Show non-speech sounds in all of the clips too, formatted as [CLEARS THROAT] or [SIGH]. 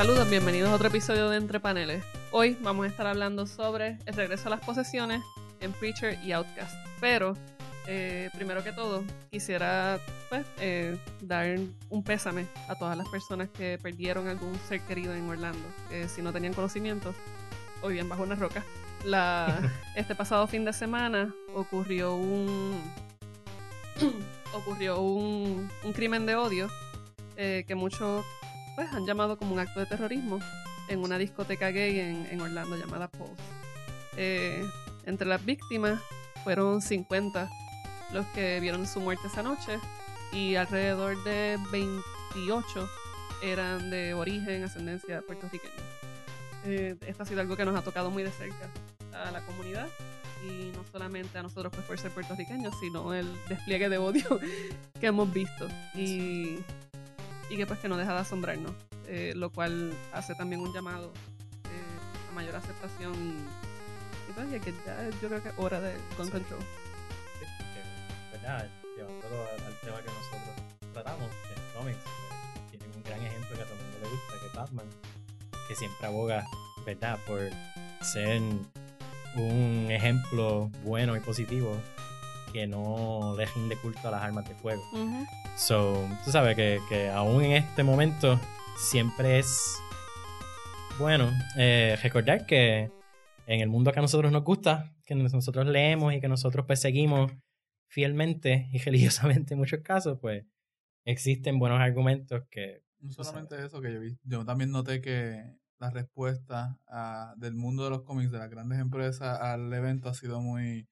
Saludos, bienvenidos a otro episodio de Entre Paneles. Hoy vamos a estar hablando sobre el regreso a las posesiones en Preacher y Outcast. Pero, eh, primero que todo, quisiera pues, eh, dar un pésame a todas las personas que perdieron algún ser querido en Orlando. Eh, si no tenían conocimiento, hoy bien bajo una roca. La, [LAUGHS] este pasado fin de semana ocurrió un [CLEARS THROAT] ocurrió un, un crimen de odio eh, que muchos pues, han llamado como un acto de terrorismo en una discoteca gay en, en Orlando llamada Pulse. Eh, entre las víctimas fueron 50 los que vieron su muerte esa noche y alrededor de 28 eran de origen, ascendencia puertorriqueña. Eh, esto ha sido algo que nos ha tocado muy de cerca a la comunidad y no solamente a nosotros pues, por ser puertorriqueños, sino el despliegue de odio [LAUGHS] que hemos visto y, y que pues que no deja de asombrarnos, eh, lo cual hace también un llamado eh, a mayor aceptación y, y pues, y que ya yo creo que es hora de gun control. Sí, que, ¿verdad? Llevándolo al, al tema que nosotros tratamos en cómics, pues, tienen un gran ejemplo que a todo el mundo le gusta, que es Batman, que siempre aboga, ¿verdad?, por ser un ejemplo bueno y positivo que no le rinde culto a las armas de fuego. So, tú sabes que, que aún en este momento siempre es bueno eh, recordar que en el mundo que a nosotros nos gusta, que nosotros leemos y que nosotros pues seguimos fielmente y religiosamente en muchos casos, pues existen buenos argumentos que... No solamente eso que yo vi, yo también noté que la respuesta ah, del mundo de los cómics, de las grandes empresas al evento ha sido muy...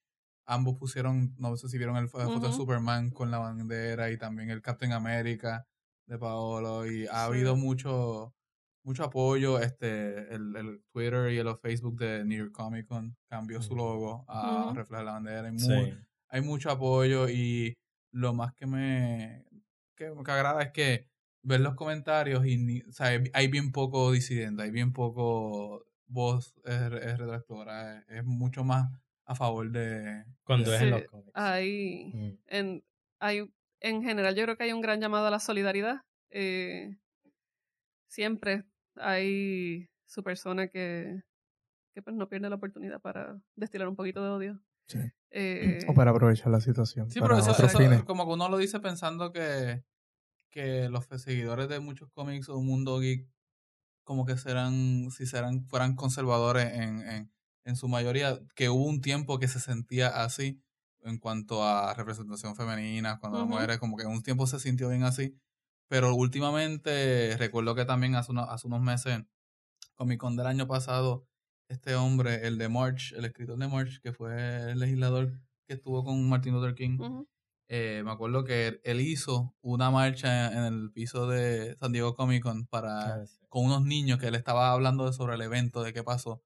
Ambos pusieron, no sé si vieron el fo- foto de. Superman con la bandera y también el Captain America de Paolo y ha Sí. habido mucho mucho apoyo, este el, el Twitter y el Facebook de New York Comic Con cambió su Ujú. logo a reflejar la bandera y muy, Sí. hay mucho apoyo y lo más que me que, que agrada es que ver los comentarios y ni- o sea, hay, hay bien poco disidente, hay bien poco voz es, es retractora, es, es mucho más a favor de Cuando es en los cómics. Hay, Mm. en, hay, en general yo creo que hay un gran llamado a la solidaridad. Eh, siempre hay su persona que, que pues no pierde la oportunidad para destilar un poquito de odio. Sí. [CLEARS THROAT] Eh, O para aprovechar la situación. Sí, para pero eso, otros eso fines. como que uno lo dice pensando que, que los seguidores de muchos cómics o mundo geek como que serán, si serán, fueran conservadores en, en, en su mayoría, que hubo un tiempo que se sentía así en cuanto a representación femenina, cuando las mujeres, como que en un tiempo se sintió bien así, pero últimamente recuerdo que también hace, unos hace unos meses, Comic Con del año pasado, este hombre, el de March, el escritor de March, que fue el legislador que estuvo con Martin Luther King, eh, me acuerdo que él- hizo una marcha en el piso de San Diego Comic Con para sí. con unos niños que él estaba hablando sobre el evento, de qué pasó.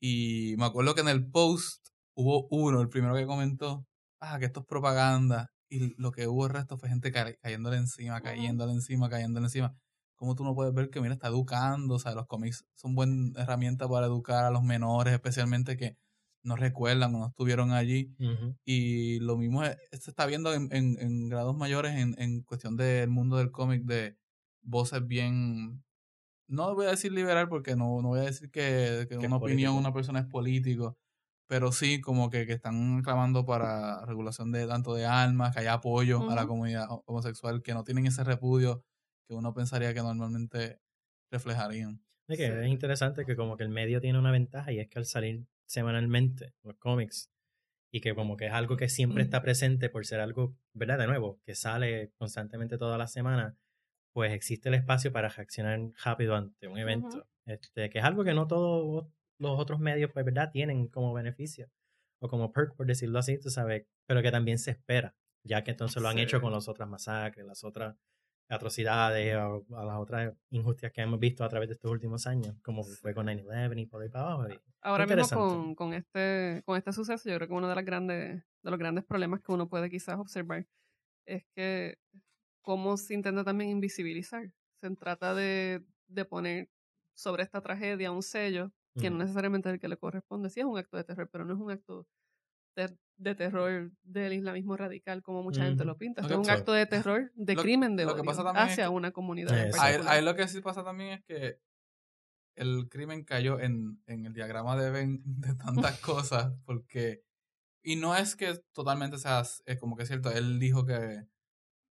Y me acuerdo que en el post hubo uno, el primero que comentó, ah, que esto es propaganda. Y lo que hubo el resto fue gente ca- cayéndole encima, cayéndole encima, cayéndole encima. Como tú no puedes ver que, mira, está educando, o sea, los cómics son buena herramienta para educar a los menores, especialmente que no recuerdan o no estuvieron allí. Y lo mismo es- se está viendo en, en- en grados mayores en, en cuestión del mundo del cómic, de voces bien. No voy a decir liberal porque no, no voy a decir que, una opinión una persona es político, pero sí como que, que están clamando para regulación de tanto de armas, que haya apoyo a la comunidad ho- homosexual, que no tienen ese repudio que uno pensaría que normalmente reflejarían. Es que Sí. es interesante que como que el medio tiene una ventaja y es que al salir semanalmente los cómics y que como que es algo que siempre está presente por ser algo, ¿verdad? De nuevo, que sale constantemente toda la semana, pues existe el espacio para reaccionar rápido ante un evento. este, que es algo que no todos los otros medios, pues, ¿verdad? Tienen como beneficio o como perk, por decirlo así, tú sabes, pero que también se espera, ya que entonces lo han Sí. hecho con las otras masacres, las otras atrocidades o, o las otras injusticias que hemos visto a través de estos últimos años, como fue con 9-11 y por ahí para abajo. Ahora mismo con, con este con este suceso, yo creo que uno de las grandes de los grandes problemas que uno puede quizás observar es que cómo se intenta también invisibilizar. Se trata de, de poner sobre esta tragedia un sello que no necesariamente es el que le corresponde. Sí es un acto de terror, pero no es un acto de, de terror del islamismo radical como mucha gente lo pinta. Es que- un acto de terror de Lo- crimen de lo que odio pasa también es hacia que- una comunidad Exacto. Ahí, ahí lo que sí pasa también es que el crimen cayó en, en el diagrama de Venn [LAUGHS] de tantas [LAUGHS] cosas, porque, y no es que totalmente sea, es como que es cierto, él dijo que,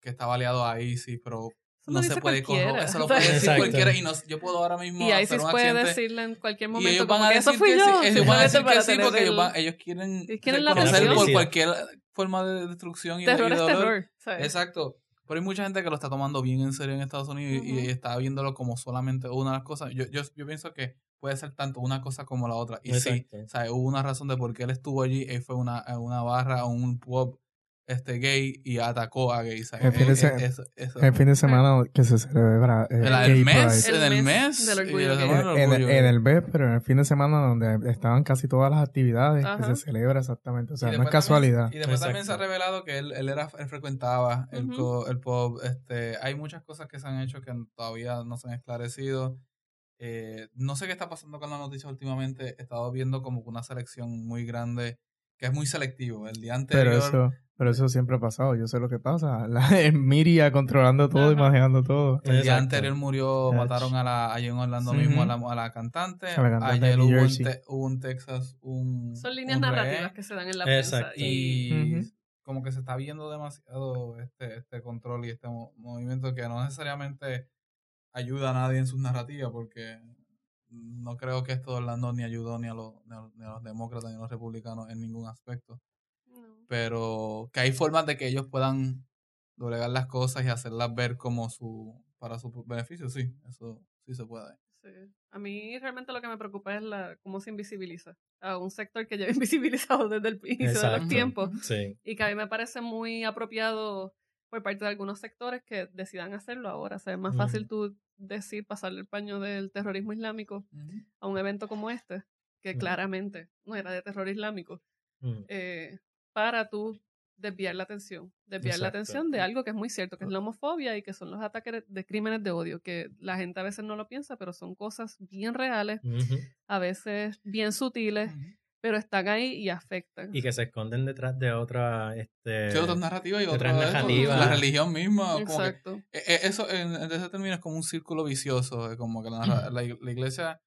que estaba aliado a ISIS, pero no se puede cualquiera. corroborar, eso lo [LAUGHS] puede decir Exacto. cualquiera, y no, yo puedo ahora mismo Y ahí hacer sí un puede decirle en cualquier y momento ellos como van a que eso decir fui que yo. sí, [LAUGHS] ellos van a decir para que sí porque ellos, el- van- ellos quieren Ellos quieren la reconocer atención. por cualquier forma de destrucción y, de- y terror de es dolor. terror. ¿sabes? Exacto. Pero hay mucha gente que lo está tomando bien en serio en Estados Unidos y- y Ujú. está viéndolo como solamente una de las cosas. Yo, yo, yo pienso que puede ser tanto una cosa como la otra. Y sí, Exacto. o sea, hubo una razón de por qué él estuvo allí. Él fue una, una barra, un pub este, gay y atacó a gays. El fin de eh, se- eh, El fin de semana que se celebra eh, el, Gay el mes, Pride. en el El mes mes, del orgullo En, el BES, pero en el fin de semana donde estaban casi todas las actividades Ajá. que se celebra exactamente. O sea, no es también- casualidad. y después también se ha revelado que él, él era él frecuentaba co- el pub. Este, hay muchas cosas que se han hecho que todavía no se han esclarecido. Eh, no sé qué está pasando con la noticia últimamente. He estado viendo como que una selección muy grande que es muy selectivo. El día anterior. Pero eso, pero eso siempre ha pasado. Yo sé lo que pasa. La [LAUGHS] media controlando todo y Ajá. manejando todo. El día anterior murió, mataron a la, allí en Orlando mismo a la, a la cantante. A la cantante Ayer hubo, en Jersey. Te- hubo en Texas un. Son líneas un narrativas que se dan en la prensa. Exacto. Y y como que se está viendo demasiado este, este control y este mo- movimiento que no necesariamente ayuda a nadie en sus narrativas porque no creo que esto de Orlando ni ayudó ni a, los, ni, a, los- ni a los demócratas ni a los republicanos en ningún aspecto no. pero que hay formas de que ellos puedan doblegar las cosas y hacerlas ver como su para su beneficio sí eso sí se puede Sí. A mí realmente lo que me preocupa es la cómo se invisibiliza a un sector que lleva [LAUGHS] invisibilizado desde el inicio de Exacto. los tiempos Sí. y que a mí me parece muy apropiado por parte de algunos sectores que decidan hacerlo ahora. O sea, es más fácil tú decir pasarle el paño del terrorismo islámico a un evento como este, que claramente no era de terror islámico, Mm. eh, para tú desviar la atención, desviar la atención de algo que es muy cierto, que es la homofobia y que son los ataques de crímenes de odio, que la gente a veces no lo piensa, pero son cosas bien reales, a veces bien sutiles, pero están ahí y afectan. Y que se esconden detrás de otra. Este, Sí, otras narrativas y otras narrativas. la religión misma como que Exacto. Eh, eh, Eso en, en ese término es como un círculo vicioso, eh, como que la, la, la iglesia,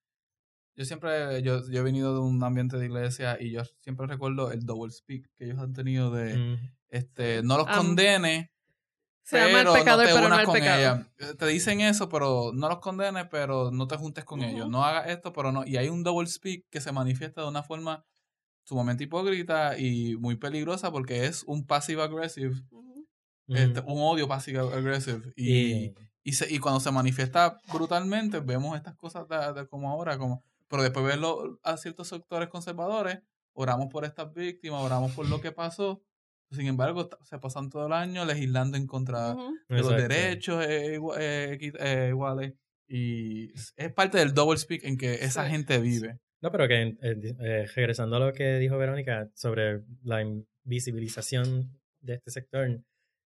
yo siempre, yo, yo he venido de un ambiente de iglesia y yo siempre recuerdo el double speak que ellos han tenido de, mm, este, no los Am- condene, Se llama el pero pecador, no te pero no el con pecado. ella. Eh, Te dicen eso, pero no los condenes, pero no te juntes con ellos. No hagas esto, pero no. Y hay un double speak que se manifiesta de una forma sumamente hipócrita y muy peligrosa porque es un passive aggressive, este, un odio passive aggressive. Y, Y, y, se, y cuando se manifiesta brutalmente, vemos estas cosas de, de como ahora, como, pero después verlo a ciertos sectores conservadores, oramos por estas víctimas, oramos por lo que pasó. Sin embargo, se pasan todo el año legislando en contra de los derechos eh, eh, eh, iguales. Y es parte del double speak en que esa Sí. gente vive. No, pero que eh, eh, regresando a lo que dijo Verónica sobre la invisibilización de este sector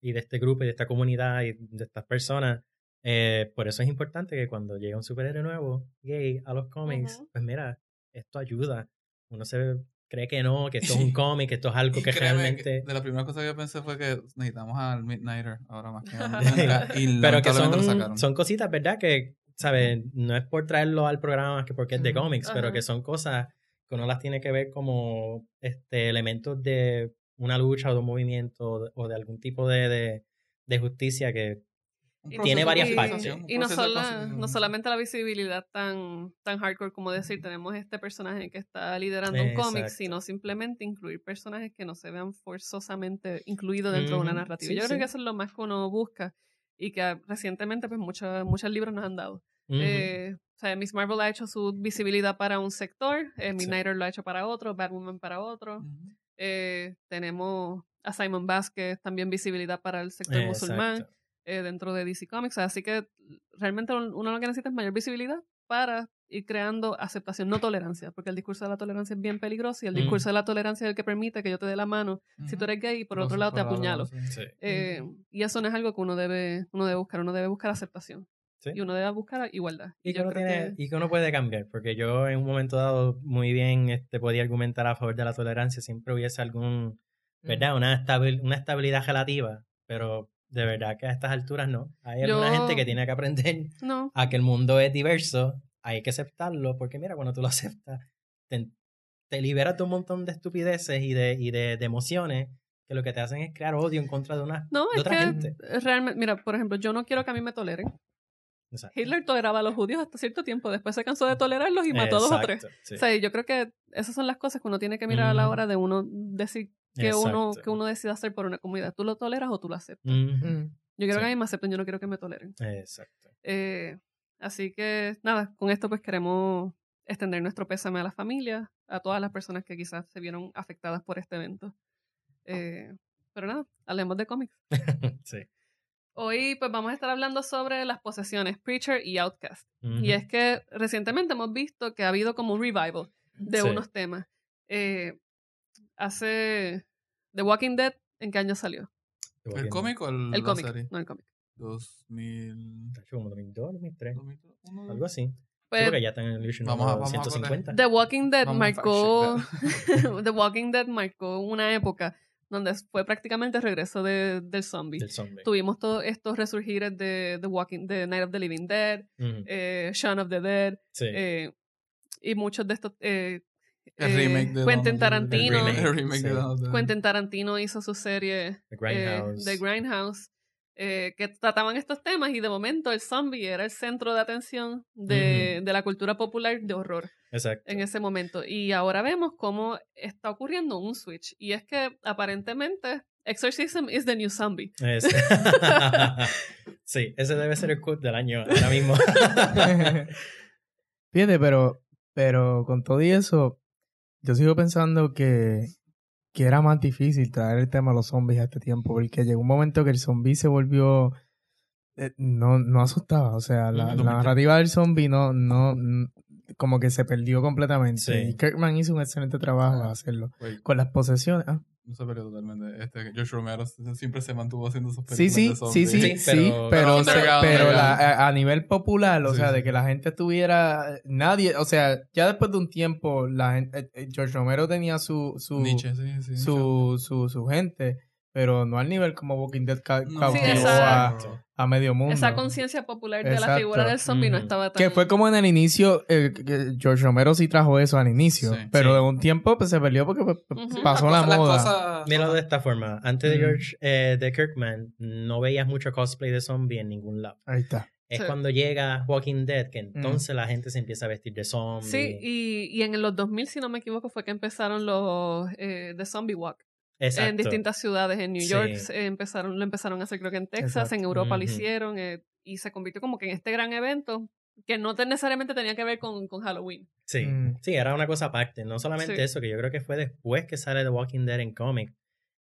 y de este grupo y de esta comunidad y de estas personas, eh, por eso es importante que cuando llega un superhéroe nuevo, gay, a los cómics, pues mira, esto ayuda. Uno se cree que no, que esto es un cómic, que esto es algo que créeme realmente... de la primera cosa que pensé fue que necesitamos al Midnighter ahora más que [LAUGHS] nunca. Y Pero que son, sacaron. son cositas, ¿verdad? Que, ¿sabes? No es por traerlo al programa más que porque es de cómics, pero que son cosas que uno las tiene que ver como este elementos de una lucha o de un movimiento o de, o de algún tipo de, de, de justicia que tiene varias y, partes. y no, sola- no solamente la visibilidad tan, tan hardcore como decir, tenemos este personaje que está liderando un cómic, sino simplemente incluir personajes que no se vean forzosamente incluidos dentro de una narrativa. sí, Yo creo sí. que eso es lo más que uno busca y que recientemente pues muchos muchos libros nos han dado. Eh, o sea, Miss Marvel ha hecho su visibilidad para un sector, eh, Sí. Midnighter lo ha hecho para otro, Batwoman para otro. Eh, tenemos a Simon Vázquez, también visibilidad para el sector musulmán. Eh, dentro de DC Comics. Así que realmente uno lo que necesita es mayor visibilidad para ir creando aceptación, no tolerancia, porque el discurso de la tolerancia es bien peligroso y el Mm. discurso de la tolerancia es el que permite que yo te dé la mano si tú eres gay y por otro lado te apuñalo. Sí. Eh, y eso no es algo que uno debe, uno debe buscar, uno debe buscar aceptación Sí. y uno debe buscar igualdad. Y que, yo uno creo tiene- que- y que uno puede cambiar, porque yo en un momento dado muy bien este, podía argumentar a favor de la tolerancia, siempre hubiese algún, ¿verdad? Una, estabil- una estabilidad relativa, pero de verdad que a estas alturas no. Hay alguna Yo- gente que tiene que aprender No, a que el mundo es diverso, hay que aceptarlo porque mira, cuando tú lo aceptas, te, te liberas de un montón de estupideces y de, y de, de emociones que lo que te hacen es crear odio en contra de una No, de es otra que gente. realmente, mira, por ejemplo, yo no quiero que a mí me toleren. Exacto. Hitler toleraba a los judíos hasta cierto tiempo, después se cansó de tolerarlos y mató a dos o tres. Sí. O sea, yo creo que esas son las cosas que uno tiene que mirar a la hora de uno decir que uno, que uno decida hacer por una comunidad. ¿Tú lo toleras o tú lo aceptas? Mm. Yo quiero Sí. que a mí me acepten, yo no quiero que me toleren. Exacto. Eh, así que nada, con esto pues queremos extender nuestro pésame a la familia, a todas las personas que quizás se vieron afectadas por este evento. Eh, pero nada, hablemos de cómics. [LAUGHS] sí. Hoy pues vamos a estar hablando sobre las posesiones Preacher y Outcast. Y es que recientemente hemos visto que ha habido como un revival de Sí. unos temas. Eh, hace The Walking Dead, ¿en qué año salió? ¿El cómic o el, El la cómic, serie? no el cómic. 2000... Como 2002, 2003. 2001. Algo así. Sí, Pues, porque ya están en el Vamos vamos a 150. The Walking Dead Vamos marcó [LAUGHS] The Walking Dead marcó una época donde fue prácticamente el regreso de, del zombie. del zombie. Tuvimos todos estos resurgires de The Walking de Night of the Living Dead, Ujú. eh, Shaun of the Dead, Sí. eh, y muchos de estos eh, El eh, remake de Quentin Tarantino. De Quentin Tarantino hizo su serie The eh, Grindhouse. The Grindhouse eh, que trataban estos temas y de momento el zombie era el centro de atención de, de la cultura popular de horror Exacto. en ese momento. Y ahora vemos cómo está ocurriendo un switch. Y es que aparentemente Exorcism is the new zombie. Es- [LAUGHS] sí, ese debe ser el quote del año ahora mismo. [LAUGHS] Fíjate, pero, pero con todo y eso, yo sigo pensando que, que era más difícil traer el tema de los zombies a este tiempo, porque llegó un momento que el zombie se volvió... eh, no, no asustaba, o sea, la, narrativa del zombie no, no, como que se perdió completamente. Sí. Y Kirkman hizo un excelente trabajo Ah. a hacerlo. Wait, Con las posesiones. ah, se perdió totalmente. Este, Josh Romero siempre se mantuvo haciendo sus películas sí, de sí, zombies. sí, Sí, sí, pero- pero, pero se- underground, pero la- a, a nivel popular, o Sí, sea, sí. de que la gente tuviera, nadie, o sea, ya después de un tiempo, la gente, eh, eh, George Romero tenía su, su, Nietzsche, sí, sí. su, su, su gente, pero no al nivel como Walking Dead ca- No. cautivó Sí, a, medio mundo. Esa conciencia popular de la figura del zombie no estaba tan... Que fue como en el inicio, eh, que George Romero sí trajo eso al inicio, Sí. pero Sí. de un tiempo pues, se perdió porque pues, Ujú. pasó la, moda. Míralo de esta forma. Antes de. George, eh, de Kirkman, no veías mucho cosplay de zombie en ningún lado. Ahí está. Es Sí. cuando llega Walking Dead que entonces la gente se empieza a vestir de zombie. Sí, y, y en los 2000, si no me equivoco, fue que empezaron los eh, The Zombie Walk Exacto. en distintas ciudades. En New Sí. York eh, empezaron, lo empezaron a hacer creo que en Texas, Exacto. en Europa lo hicieron eh, y se convirtió como que en este gran evento que no te- necesariamente tenía que ver con, con Halloween. Sí. Mm. Sí, era una cosa aparte. No solamente Sí. eso, que yo creo que fue después que sale The Walking Dead en cómic,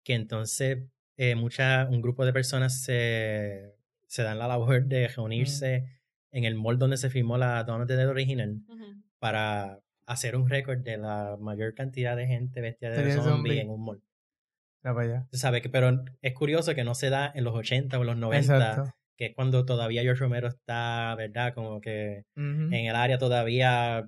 que entonces eh, mucha, un grupo de personas se, se dan la labor de reunirse en el mall donde se filmó la Dawn of the Dead original para hacer un récord de la mayor cantidad de gente vestida de zombie, zombie. en un mall. Ya para allá. Tú sabes que, pero es curioso que no se da en los 80 o en los 90, Exacto. que es cuando todavía George Romero está, ¿verdad? Como que en el área todavía,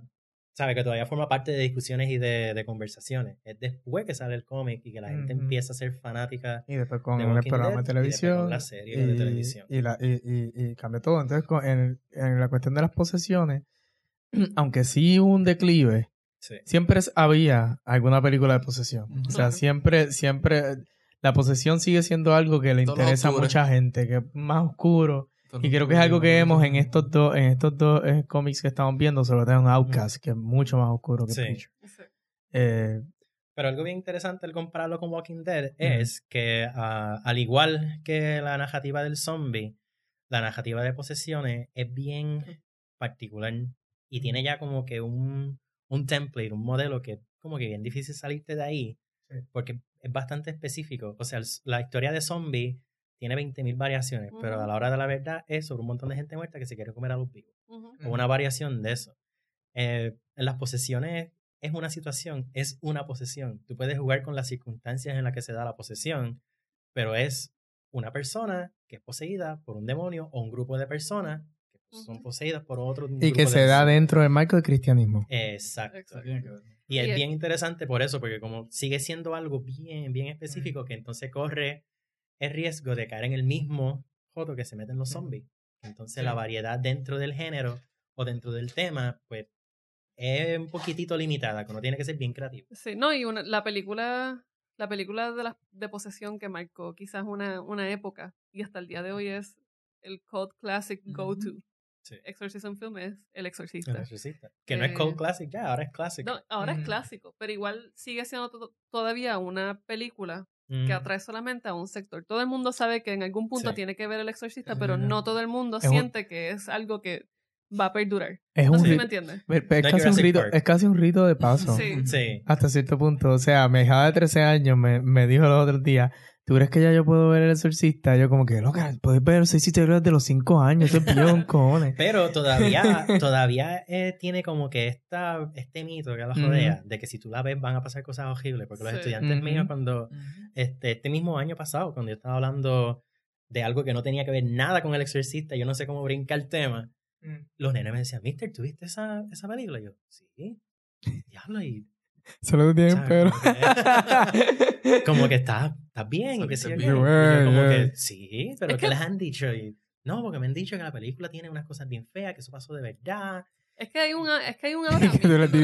sabe que todavía forma parte de discusiones y de, de conversaciones. Es después que sale el cómic y que la gente empieza a ser fanática. Y después con The el programa Dead, de y después con televisión. la serie de televisión. Y, la, y, y, y cambió todo. Entonces, con- en, en la cuestión de las posesiones, [CLEARS THROAT] aunque sí hubo un declive, Sí. siempre es- había alguna película de posesión. O sea, siempre, siempre, la posesión sigue siendo algo que le Todo interesa a mucha gente, que es más oscuro. Y creo que es algo que vemos en estos dos, en estos dos eh, cómics que estamos viendo, sobre todo en Outcast, que es mucho más oscuro que Sí. Preacher. Eh, Pero algo bien interesante al compararlo con Walking Dead es que, ah, al igual que la narrativa del zombie, la narrativa de posesiones es bien particular y tiene ya como que un, un template, un modelo que es como que bien difícil salirte de ahí Sí. porque es bastante específico. O sea, el- la historia de zombie tiene 20.000 variaciones, pero a la hora de la verdad es sobre un montón de gente muerta que se quiere comer a los vivos Ujú. o una variación de eso. Eh, en las posesiones es una situación, es una posesión. Tú puedes jugar con las circunstancias en las que se da la posesión, pero es una persona que es poseída por un demonio o un grupo de personas son poseídas por otro y que se da dentro del marco del cristianismo. Exacto. Exacto. Y es bien interesante por eso, porque como sigue siendo algo bien, bien específico, que entonces corre el riesgo de caer en el mismo joto que se meten los zombies. Entonces Sí. la variedad dentro del género o dentro del tema, pues es un poquitito limitada, que uno tiene que ser bien creativo. Sí, no, y una, la película, la película de, la, de posesión que marcó quizás una, una época y hasta el día de hoy es el cult classic go-to. Sí. Exorcism film es El El Exorcista. Exorcista. Que no es Eh, Cold Classic ya, ahora es Classic. No, ahora es Ujú. clásico, pero igual sigue siendo to- todavía una película Mm. que atrae solamente a un sector. Todo el mundo sabe que en algún punto Sí. tiene que ver El Exorcista, Es pero no todo el mundo Es un- siente que es algo que va a perdurar. Es No un sé si me entiendes. es No casi un rito, es casi un rito de [LAUGHS] paso. Sí. Sí. Hasta cierto punto. O sea, mi hija de 13 años me, me dijo los otros días, ¿tú crees que ya yo puedo ver el exorcista? Yo como que, loca, puedes ver el exorcista desde los 5 años, eso es billón, [LAUGHS] cojones. Pero todavía, [LAUGHS] todavía eh, tiene como que esta, este mito que la rodea de que si tú la ves van a pasar cosas horribles. Porque los Sí. estudiantes Ujú. míos, cuando este, este mismo año pasado, cuando yo estaba hablando de algo que no tenía que ver nada con el exorcista, yo no sé cómo brincar el tema, los nenes me decían, Mister, ¿tú viste esa, esa película? Y yo, sí. [LAUGHS] Diablo, y Solo tienen ¿sabes? pero. [LAUGHS] Como que, estás bien, y que sí, yo bien. como que, sí, pero Es ¿qué que- les han dicho? Y, no, porque me han dicho que la película tiene unas cosas bien feas, que eso pasó de verdad. Es que hay una, es que hay un [LAUGHS] ahora tú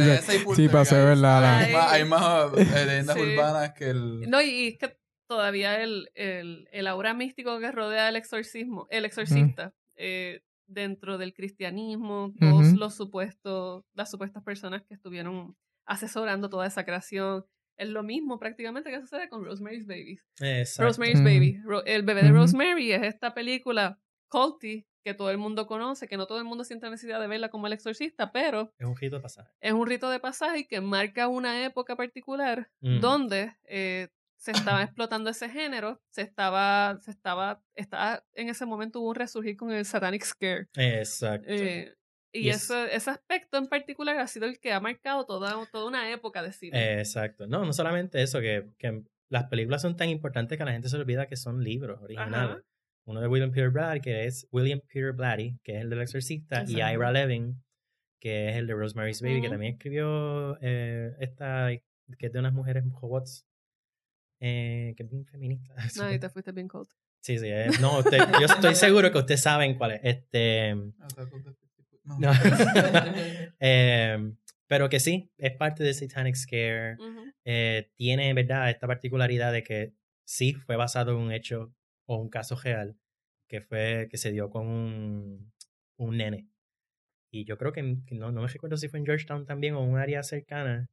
sí, pasó de verdad. la- Hay más, hay más eh, leyendas Sí. urbanas que el... No, y, y es que todavía el, el, el aura místico que rodea el exorcismo, el exorcista, eh, dentro del cristianismo, todos los supuestos, las supuestas personas que estuvieron asesorando toda esa creación, es lo mismo prácticamente que sucede con Rosemary's Baby. Exacto. Rosemary's. Baby. Ro- el bebé de. Rosemary es esta película culty que todo el mundo conoce, que no todo el mundo siente necesidad de verla como el exorcista, pero Es un rito de pasaje. es un rito de pasaje que marca una época particular Mm. donde eh, se estaba [CLEARS THROAT] explotando ese género, se estaba, se estaba, estaba, en ese momento hubo un resurgir con el Satanic Scare. Exacto. Eh, y Y es- ese, ese aspecto en particular ha sido el que ha marcado toda, toda una época de cine. Exacto. No, no solamente eso, que, que las películas son tan importantes que la gente se olvida que son libros originales. Ajá. Uno de William Peter Blatty, que es William Peter Blatty, que es el del exorcista, y. Ira Levin, que es el de Rosemary's Baby, que también escribió eh, esta, que es de unas mujeres robots, eh, que es bien feminista. [LAUGHS] No, y te fuiste bien cold. Sí, sí. eh, no, usted- yo [LAUGHS] estoy seguro que ustedes saben cuál es. Este, No. no. [LAUGHS] [LAUGHS] Eh, pero que sí, es parte de Satanic Scare. Eh, tiene, ¿verdad?, esta particularidad de que sí fue basado en un hecho o un caso real que fue que se dio con un, un nene. Y yo creo que, en- no, no me recuerdo si fue en Georgetown también o en un área cercana,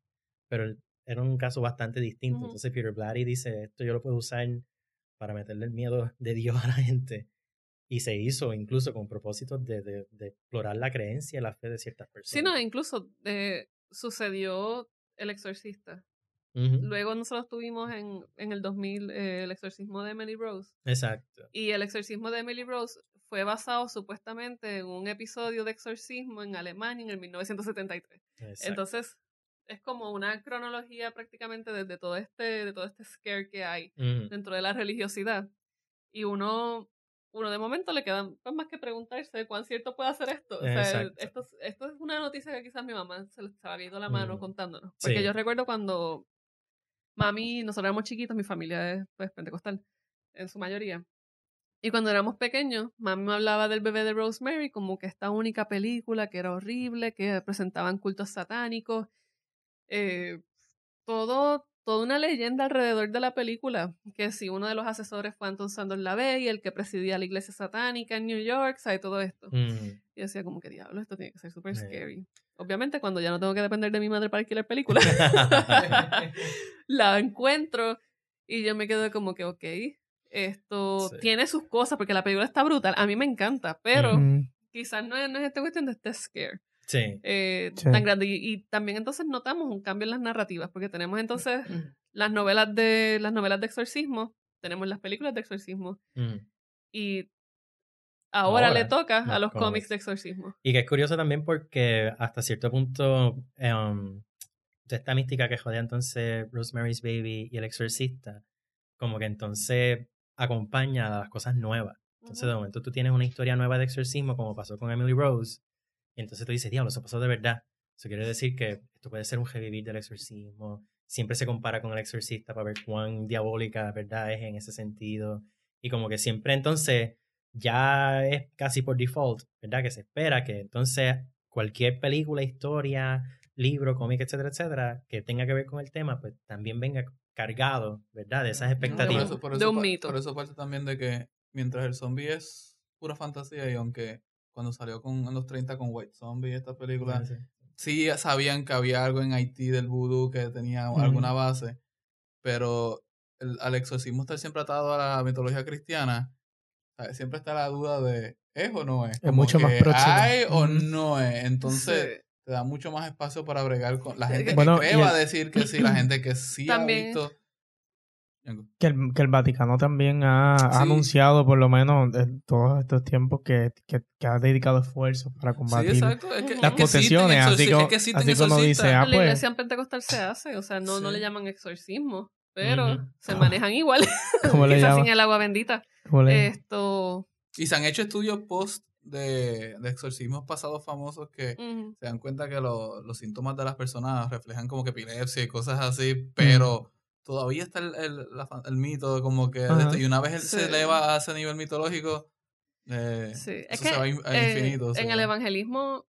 pero era un caso bastante distinto. Entonces Peter Blatty dice, esto yo lo puedo usar para meterle el miedo de Dios a la gente. Y se hizo incluso con propósitos de, de, de explorar la creencia y la fe de ciertas personas. Sí, no, incluso eh, sucedió El Exorcista. Luego nosotros tuvimos en, en el 2000 eh, el exorcismo de Emily Rose. Exacto. Y el exorcismo de Emily Rose fue basado supuestamente en un episodio de exorcismo en Alemania en el 1973. exacto. Entonces, es como una cronología prácticamente desde todo este, de todo este scare que hay Ujú. dentro de la religiosidad. Y uno, uno de momento le queda pues, más que preguntarse cuán cierto puede hacer esto. O sea, esto, es- esto es una noticia que quizás mi mamá se le estaba viendo la mano Mm. contándonos. Porque Sí. yo recuerdo cuando mami, nosotros éramos chiquitos, mi familia es pues pentecostal en su mayoría. Y cuando éramos pequeños, mami me hablaba del bebé de Rosemary como que esta única película que era horrible, que presentaban cultos satánicos. Eh, todo, toda una leyenda alrededor de la película, que si uno de los asesores fue Anton Sandor LaVey, el que presidía la iglesia satánica en New York, sabe todo esto. Ujú. Y decía como que diablo, esto tiene que ser súper Sí. scary. Obviamente cuando ya no tengo que depender de mi madre para alquilar películas, [LAUGHS] [LAUGHS] la encuentro y yo me quedo como que, ok, esto Sí. tiene sus cosas porque la película está brutal, a mí me encanta, pero Ujú. quizás no es, no es esta cuestión de este scare Sí. eh, Sí. tan grande. Y, y también entonces notamos un cambio en las narrativas, porque tenemos entonces las novelas de las novelas de exorcismo, tenemos las películas de exorcismo, Ujú. y ahora, Ahora, le toca a los cómics. cómics de exorcismo. Y que es curioso también porque hasta cierto punto um, esta mística que rodea entonces Rosemary's Baby y El Exorcista, como que entonces acompaña a las cosas nuevas. Entonces de momento tú tienes una historia nueva de exorcismo como pasó con Emily Rose entonces tú dices, diablo, eso pasó de verdad. Eso quiere decir que esto puede ser un revivir del exorcismo. Siempre se compara con el exorcista para ver cuán diabólica, ¿verdad? Es en ese sentido. Y como que siempre entonces ya es casi por default, ¿verdad? Que se espera que entonces cualquier película, historia, libro, cómic, etcétera, etcétera, que tenga que ver con el tema, pues también venga cargado, ¿verdad? De esas Por expectativas. eso, por De eso un pa- mito. Por eso parte también de que mientras el zombie es pura fantasía y aunque cuando salió con, en los 30 con White Zombie, esta película, Sí, sí. sí sabían que había algo en Haití del vudú que tenía alguna base, pero el, al exorcismo estar siempre atado a la mitología cristiana, ¿sabes? siempre está la duda de ¿es o no es? Es mucho más próximo. ¿Hay o no es? Entonces Sí. te da mucho más espacio para bregar con la gente que- Bueno, que y cree va a decir que sí, la gente que sí También- ha visto. Que el, que el Vaticano también ha, ha Sí. anunciado, por lo menos en todos estos tiempos, que, que, que ha dedicado esfuerzos para Sí, combatir exacto. Es que, Las es que existen posesiones, así exorci- como- es que así como dice, ah, en la pues. iglesia pentecostal se hace, o sea, no, no le Sí. llaman exorcismo, pero Ujú. se manejan igual, [LAUGHS] ¿Cómo le [LAUGHS] llaman? sin el agua bendita. ¿Cómo le- Esto, Y se han hecho estudios post de, de exorcismos pasados famosos que ujú, se dan cuenta que lo- los síntomas de las personas reflejan como que epilepsia y cosas así, pero todavía está el, el, la el mito como que... esto, y una vez él Sí. se eleva a ese nivel mitológico, eh, sí. eso Es se que va in- a infinito. o en el evangelismo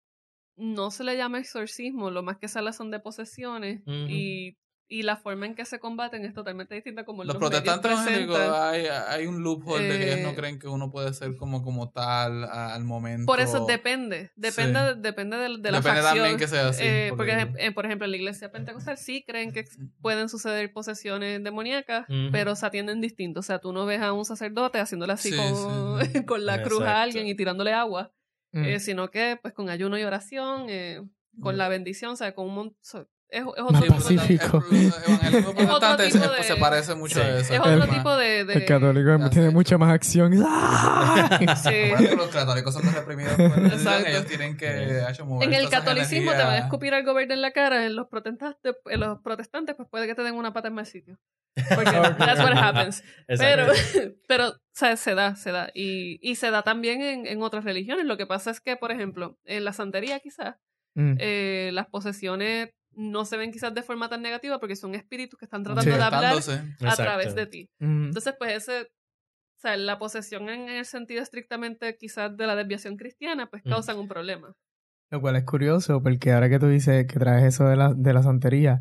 no se le llama exorcismo, lo más que sale son de posesiones y, y la forma en que se combaten es totalmente distinta como Los medios protestantes evangélicos hay, hay un loophole de que ellos no Eh, creen que uno puede ser como, como tal a- al momento. Por eso depende, depende, Sí. depende de, de la Depende facción. también que sea así. Eh, porque, porque- eh, por ejemplo, en la iglesia pentecostal sí creen que pueden suceder posesiones demoníacas, pero se atienden distinto. O sea, tú no ves a un sacerdote haciéndole así Sí, con, sí, [LAUGHS] con la cruz a alguien y tirándole agua, Mm. eh, sino que pues con ayuno y oración, eh, con Mm. la bendición, o sea, con un mon- so- es, es otro Más tipo pacífico. el- el protestante tipo se, de- se parece mucho Sí. a eso. es otro más- tipo de... de- el católico Ya tiene mucha más acción. ¡Ah! [LAUGHS] sí. Bueno, los católicos son reprimidos por la religión, Exacto. ellos tienen que En el catolicismo te van a escupir algo verde en la cara, en los protestantes, en los protestantes pues puede que te den una pata en mal sitio. Porque [LAUGHS] that's what happens. Pero, [LAUGHS] pero o sea, se da, se da. Y, y se da también en, en otras religiones. Lo que pasa es que, por ejemplo, en la santería quizás, Mm. eh, las posesiones no se ven quizás de forma tan negativa porque son espíritus que están tratando Sí. de hablar a Exacto. través de ti. Mm. Entonces, pues ese, o sea, la posesión en el sentido estrictamente quizás de la desviación cristiana, pues Mm. causan un problema. Lo cual es curioso, porque ahora que tú dices que traes eso de la, de la santería,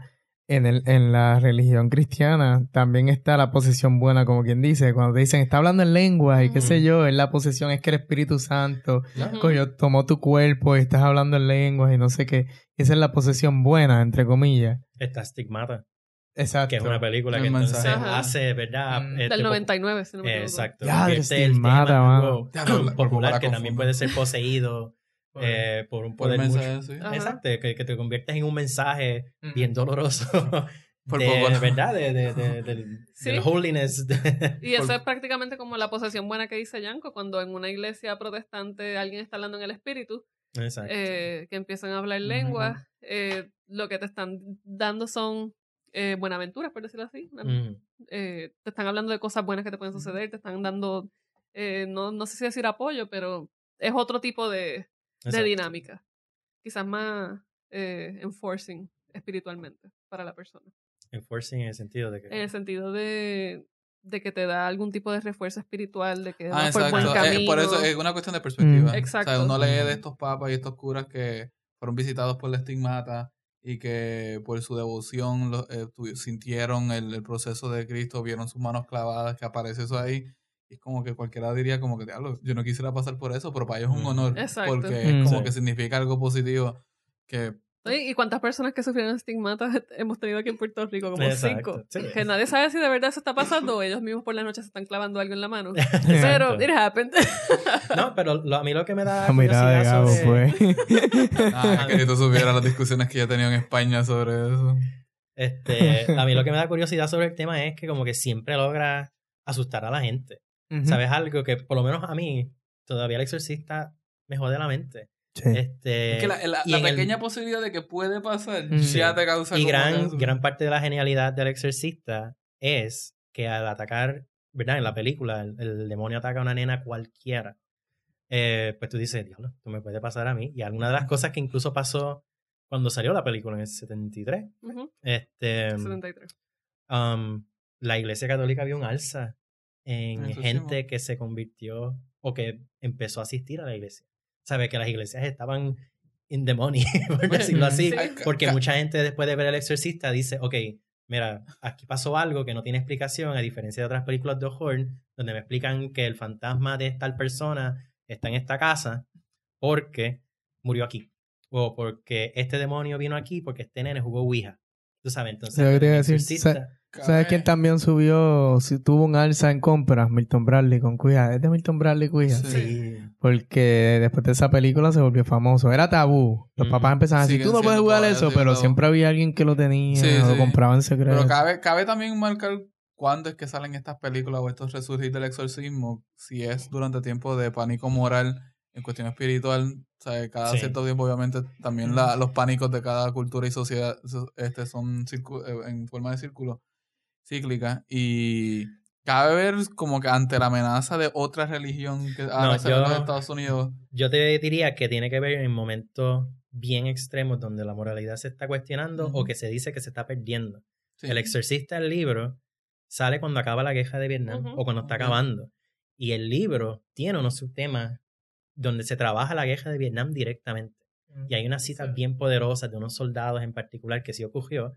en, el, en la religión cristiana también está la posesión buena, como quien dice. Cuando te dicen, está hablando en lengua y qué sé yo, es la posesión, es que el Espíritu Santo, Ujú. coño, tomó tu cuerpo y estás hablando en lenguas y no sé qué. Esa es la posesión buena, entre comillas. Está Stigmata, Exacto. que es una película El que entonces. Ajá. hace, ¿verdad? Mm. Este, Del po- 99, si no me equivoco. Exacto. Ya, convierte el Stigmata, tema en mano. algo Ya, no, la- popular la que también puede ser poseído eh, por un Por poder mucho- sí. Exacto, que, que te conviertes en un mensaje bien doloroso. [LAUGHS] Por de, poco. verdad, de, de, de- [LAUGHS] del, Sí. del holiness. de- [LAUGHS] Y eso Por- es prácticamente como la posesión buena que dice Yanko, cuando en una iglesia protestante alguien está hablando en el espíritu, eh, que empiezan a hablar lenguas, eh, lo que te están dando son eh, buenaventuras, por decirlo así. Mm, eh, te están hablando de cosas buenas que te pueden suceder, te están dando, eh, no, no sé si decir apoyo, pero es otro tipo de, de dinámica. Quizás más eh, enforcing espiritualmente para la persona. Enforcing en el sentido de que. En el sentido de, de que te da algún tipo de refuerzo espiritual, de que Ah, por buen exacto. Eh, camino. por eso es una cuestión de perspectiva. Mm. Exacto. O sea, uno lee de estos papas y estos curas que fueron visitados por la estigmata y que por su devoción lo- eh, sintieron el, el proceso de Cristo, vieron sus manos clavadas, que aparece eso ahí. Y es como que cualquiera diría como que, "Diablo, yo no quisiera pasar por eso, pero para ellos es un Mm. honor. Exacto. Porque Mm. es como Sí. que significa algo positivo que ¿Y cuántas personas que sufrieron estigmatas [LAUGHS] hemos tenido aquí en Puerto Rico? Como Exacto, cinco. sí. Que nadie sabe si de verdad se está pasando o ellos mismos por la noche se están clavando algo en la mano. [LAUGHS] Pero it happened. [LAUGHS] No, pero lo- a mí lo que me da. La mirada de Gabo, sobre- pues. ah, que tú supieras las discusiones que yo he tenido en España sobre eso. Este, a mí lo que me da curiosidad sobre el tema es que como que siempre logra asustar a la gente. ¿Sabes algo? Que por lo menos a mí, todavía el exorcista me jode la mente. Sí. Este, Es que la, la en el- pequeña posibilidad de que puede pasar ya te causa y gran, gran parte de la genialidad del exorcista es que al atacar, ¿verdad? En la película, el, el demonio ataca a una nena cualquiera. eh, pues tú dices, diablo, esto me puede pasar a mí. Y alguna de las cosas que incluso pasó cuando salió la película en el 73, Ujú, este, 73. um, la iglesia católica vio un alza en Eso gente que se convirtió o que empezó a asistir a la iglesia. Sabe que las iglesias estaban in the money, [LAUGHS] por decirlo así. Sí. Porque mucha gente después de ver El Exorcista dice, ok, mira, aquí pasó algo que no tiene explicación, a diferencia de otras películas de horror, donde me explican que el fantasma de tal persona está en esta casa porque murió aquí. O porque este demonio vino aquí porque este nene jugó Ouija. Tú sabes, entonces... Yo ¿Sabes quién también subió, si tuvo un alza en compras? Milton Bradley con Cuija. ¿Es de Milton Bradley Cuija? Sí. Sí. Porque después de esa película se volvió famoso. Era tabú. Los Mm. papás empezaban a decir, tú no puedes jugar eso, pero tabú. siempre había alguien que lo tenía Sí, o lo sí. compraba en secreto. Pero cabe, cabe también marcar cuándo es que salen estas películas o estos resurgir del exorcismo, si es durante tiempo de pánico moral en cuestión espiritual, o sea, cada Sí. cierto tiempo obviamente también la- los pánicos de cada cultura y sociedad so- este, son eh, en forma de círculo cíclica y cabe ver como que ante la amenaza de otra religión que ahora No, en los yo- Estados Unidos. Yo te diría que tiene que ver en momentos bien extremos donde la moralidad se está cuestionando o que se dice que se está perdiendo. Sí. El Exorcista, el libro, sale cuando acaba la guerra de Vietnam o cuando está acabando. Y el libro tiene unos subtemas donde se trabaja la guerra de Vietnam directamente. Y hay unas citas Sí. bien poderosas de unos soldados en particular que sí ocurrió,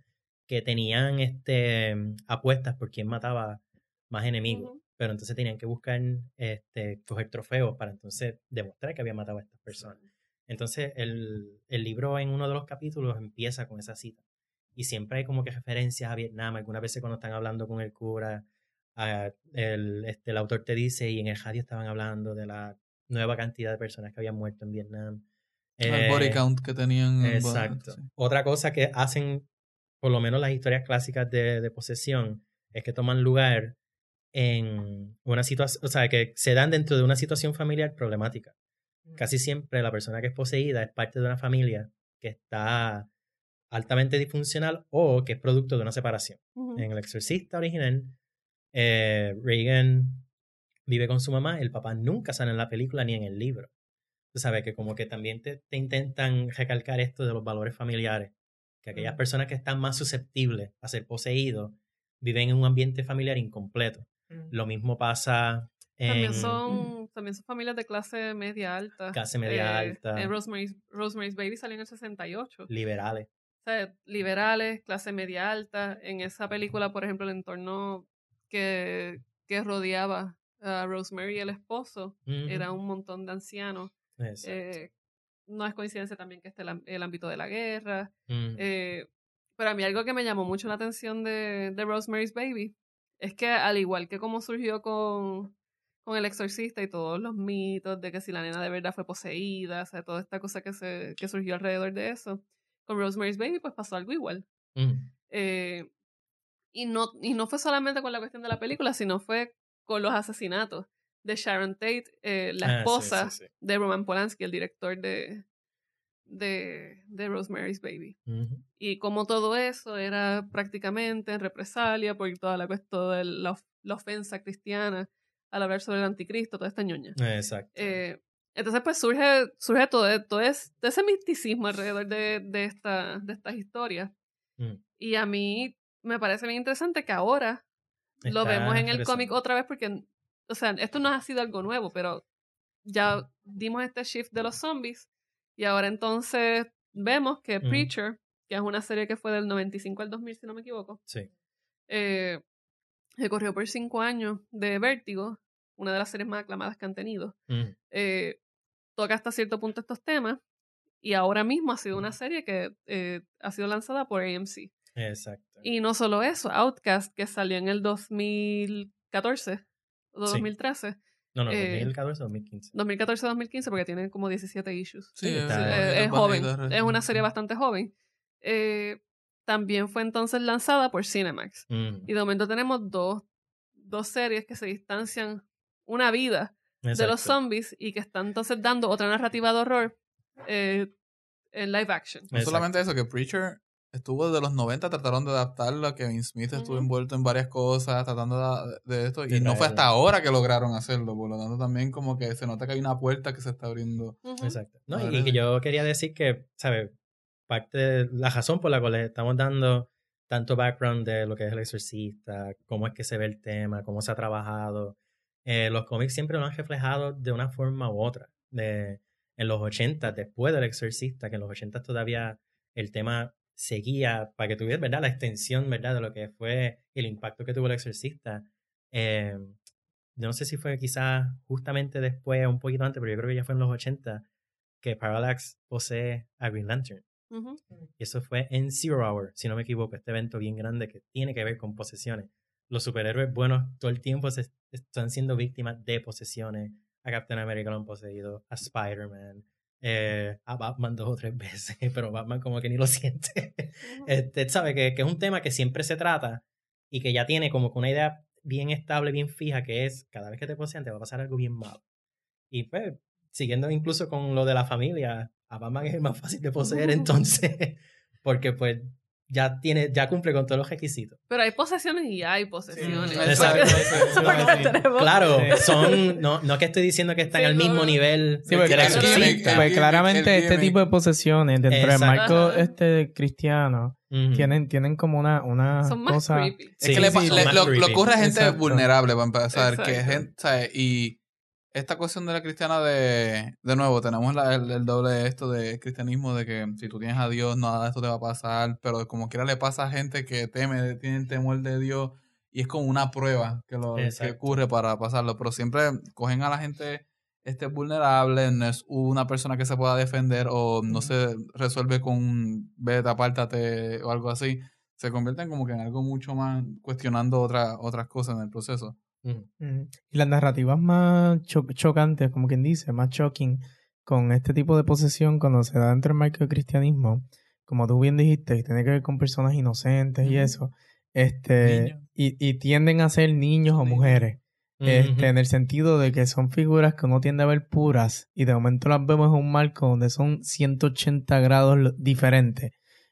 que tenían este, apuestas por quién mataba más enemigos. Pero entonces tenían que buscar, este, coger trofeos para entonces demostrar que había matado a estas personas. Entonces el, el libro en uno de los capítulos empieza con esa cita. Y siempre hay como que referencias a Vietnam. Algunas veces cuando están hablando con el cura, ah, el, este, el autor te dice, y en el radio estaban hablando de la nueva cantidad de personas que habían muerto en Vietnam. el body Eh, count que tenían. en- Exacto. sí. Otra cosa que hacen, por lo menos las historias clásicas de, de posesión, es que toman lugar en una situación, o sea, que se dan dentro de una situación familiar problemática. Casi siempre la persona que es poseída es parte de una familia que está altamente disfuncional o que es producto de una separación. En El Exorcista original, eh, Reagan vive con su mamá, el papá nunca sale en la película ni en el libro. Tú sabes que como que también te, te intentan recalcar esto de los valores familiares, que aquellas Mm. personas que están más susceptibles a ser poseídos viven en un ambiente familiar incompleto. Lo mismo pasa en También son, también son familias de clase media alta. clase media Eh, alta, En Rosemary's, Rosemary's Baby salió en el 68. liberales. O sea, liberales, clase media alta. En esa película, por ejemplo, el entorno que, que rodeaba a Rosemary y el esposo era un montón de ancianos. Eh, no es coincidencia también que esté el, ámbito de la guerra. Ujú. Eh, pero a mí algo que me llamó mucho la atención de, de Rosemary's Baby es que al igual que como surgió con, con El Exorcista y todos los mitos de que si la nena de verdad fue poseída, o sea, toda esta cosa que, se, que surgió alrededor de eso, con Rosemary's Baby pues pasó algo igual. Ujú. Eh, y, no, y no fue solamente con la cuestión de la película, sino fue con los asesinatos de Sharon Tate, eh, la Ah, sí, esposa sí, sí. de Roman Polanski, el director de, de, de Rosemary's Baby y como todo eso era prácticamente en represalia por toda la cuestión de la, of- la ofensa cristiana al hablar sobre el anticristo, toda esta ñoña. Exacto. Eh, entonces pues surge, surge todo, todo, es- todo ese misticismo alrededor de, de, esta, de estas historias. Mm. Y a mí me parece bien interesante que ahora lo vemos en el cómic otra vez porque, o sea, esto no ha sido algo nuevo, pero ya dimos este shift de los zombies y ahora entonces vemos que Mm. Preacher, que es una serie que fue del 95 al 2000, si no me equivoco, Sí. eh, que corrió por cinco años de Vértigo, una de las series más aclamadas que han tenido, Ujú. eh, toca hasta cierto punto estos temas y ahora mismo ha sido una serie que eh, ha sido lanzada por AMC. Exacto. Y no solo eso, Outcast, que salió en el 2014 o Sí. 2013, No, no, eh, 2014 2015. 2014-2015, porque tiene como 17 issues. Sí, Sí, es, Eh, es joven, es una serie bastante joven. Eh, también fue entonces lanzada por Cinemax. Ujú. Y de momento tenemos dos, dos series que se distancian una vida de los zombies y que están entonces dando otra narrativa de horror eh, en live action. No solamente eso, que Preacher estuvo desde los 90 trataron de adaptarla, Kevin Smith estuvo envuelto en varias cosas tratando de, de esto, De y no fue hasta ahora que lograron hacerlo, por lo tanto también como que se nota que hay una puerta que se está abriendo. Exacto. No, y- que yo quería decir que, ¿sabes? Parte de la razón por la cual les estamos dando tanto background de lo que es el exorcista, cómo es que se ve el tema, cómo se ha trabajado. eh, los cómics siempre lo han reflejado de una forma u otra. De, en los 80, después del exorcista, que en los 80 todavía el tema seguía, para que tuvieras, ¿verdad? La extensión, ¿verdad? De lo que fue el impacto que tuvo el exorcista. Eh, no sé si fue quizás justamente después, un poquito antes, pero yo creo que ya fue en los 80, que Parallax posee a Green Lantern. Y eso fue en Zero Hour, si no me equivoco, este evento bien grande que tiene que ver con posesiones. Los superhéroes buenos todo el tiempo se están siendo víctimas de posesiones. A Captain America lo han poseído, a Spider-Man, eh, a Batman dos o tres veces, [LAUGHS] pero Batman como que ni lo siente. Este, sabe que, que es un tema que siempre se trata y que ya tiene como que una idea bien estable, bien fija, que es cada vez que te posean te va a pasar algo bien malo. Y pues, siguiendo incluso con lo de la familia, a Batman es el más fácil de poseer entonces, [LAUGHS] porque pues ya tiene, ya cumple con todos los requisitos. Pero hay posesiones y hay posesiones. Exacto. Porque- Claro, Sí. son, no, no que estoy diciendo que están Sí, al mismo no. nivel Sí, porque pues claramente el este tipo de posesiones dentro del marco este cristiano tienen, tienen como una, una Son más cosa creepy. Es Sí, que le, pa- sí, son le- más lo, lo ocurre a gente Exacto. vulnerable para empezar. Que gente. Y esta cuestión de la cristiana de... De nuevo, tenemos la- el, el doble de esto de cristianismo de que si tú tienes a Dios, nada de esto te va a pasar. Pero como quiera le pasa a gente que teme, tiene temor de Dios. Y es como una prueba que, lo, que ocurre para pasarlo. Pero siempre cogen a la gente este vulnerable, no es una persona que se pueda defender o no se resuelve con un vete, apártate o algo así se convierten como que en algo mucho más cuestionando otra, otras cosas en el proceso. Ujú. Y las narrativas más cho- chocantes, como quien dice, más shocking, con este tipo de posesión cuando se da dentro del marco del cristianismo, como tú bien dijiste, que tiene que ver con personas inocentes y eso, este, y, y tienden a ser niños o mujeres, este, en el sentido de que son figuras que uno tiende a ver puras y de momento las vemos en un marco donde son 180 grados diferentes.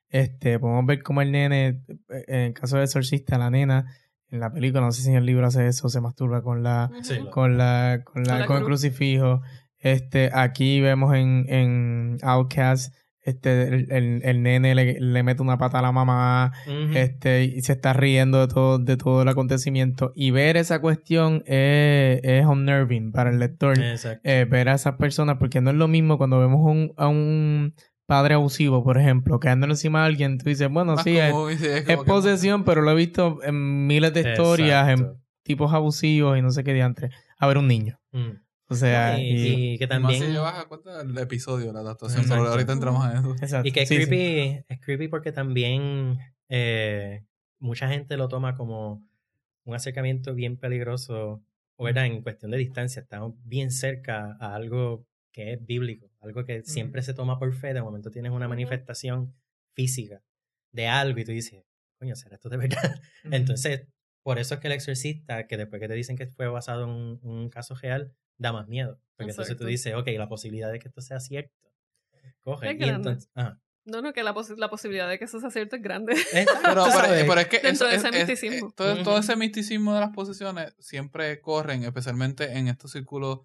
Este, podemos ver como el nene, eh, en el caso de Exorcista, la nena, en la película, no sé si en el libro hace eso, se masturba con la. Sí, con la, con la, Con la con el crucifijo. Este, aquí vemos en, en Outcast, este, el, el, el nene le, le mete una pata a la mamá, este, y se está riendo de todo, de todo el acontecimiento. Y ver esa cuestión es, es unnerving para el lector. Eh, ver a esas personas, porque no es lo mismo cuando vemos un- a un padre abusivo, por ejemplo, quedándole encima a alguien, tú dices, bueno, Más sí, es, como- sí, es es como que- posesión, pero lo he visto en miles de historias, en tipos abusivos y no sé qué diantre. A ver un niño. Mm. O sea, y, y- y que Y más también si llevas a cuenta el episodio, la adaptación, Exacto. pero ahorita entramos a eso. exacto. Y que es Sí, sí. creepy, es creepy porque también eh, mucha gente lo toma como un acercamiento bien peligroso, o verdad, en cuestión de distancia, estamos bien cerca a algo que es bíblico, algo que siempre se toma por fe, de momento tienes una manifestación física de algo y tú dices, coño, ¿será esto de verdad? [LAUGHS] Entonces, por eso es que el exorcista, que después que te dicen que fue basado en un, un caso real, da más miedo. Porque entonces tú Exacto. dices, ok, la posibilidad de que esto sea cierto. Coge. Es y grande. entonces, ajá. No, no, que la, posi- la posibilidad de que eso sea cierto es grande. Exacto, [LAUGHS] Pero, es que Dentro de ese es- misticismo. eh, todo, todo ese misticismo de las posesiones siempre corren, especialmente en estos círculos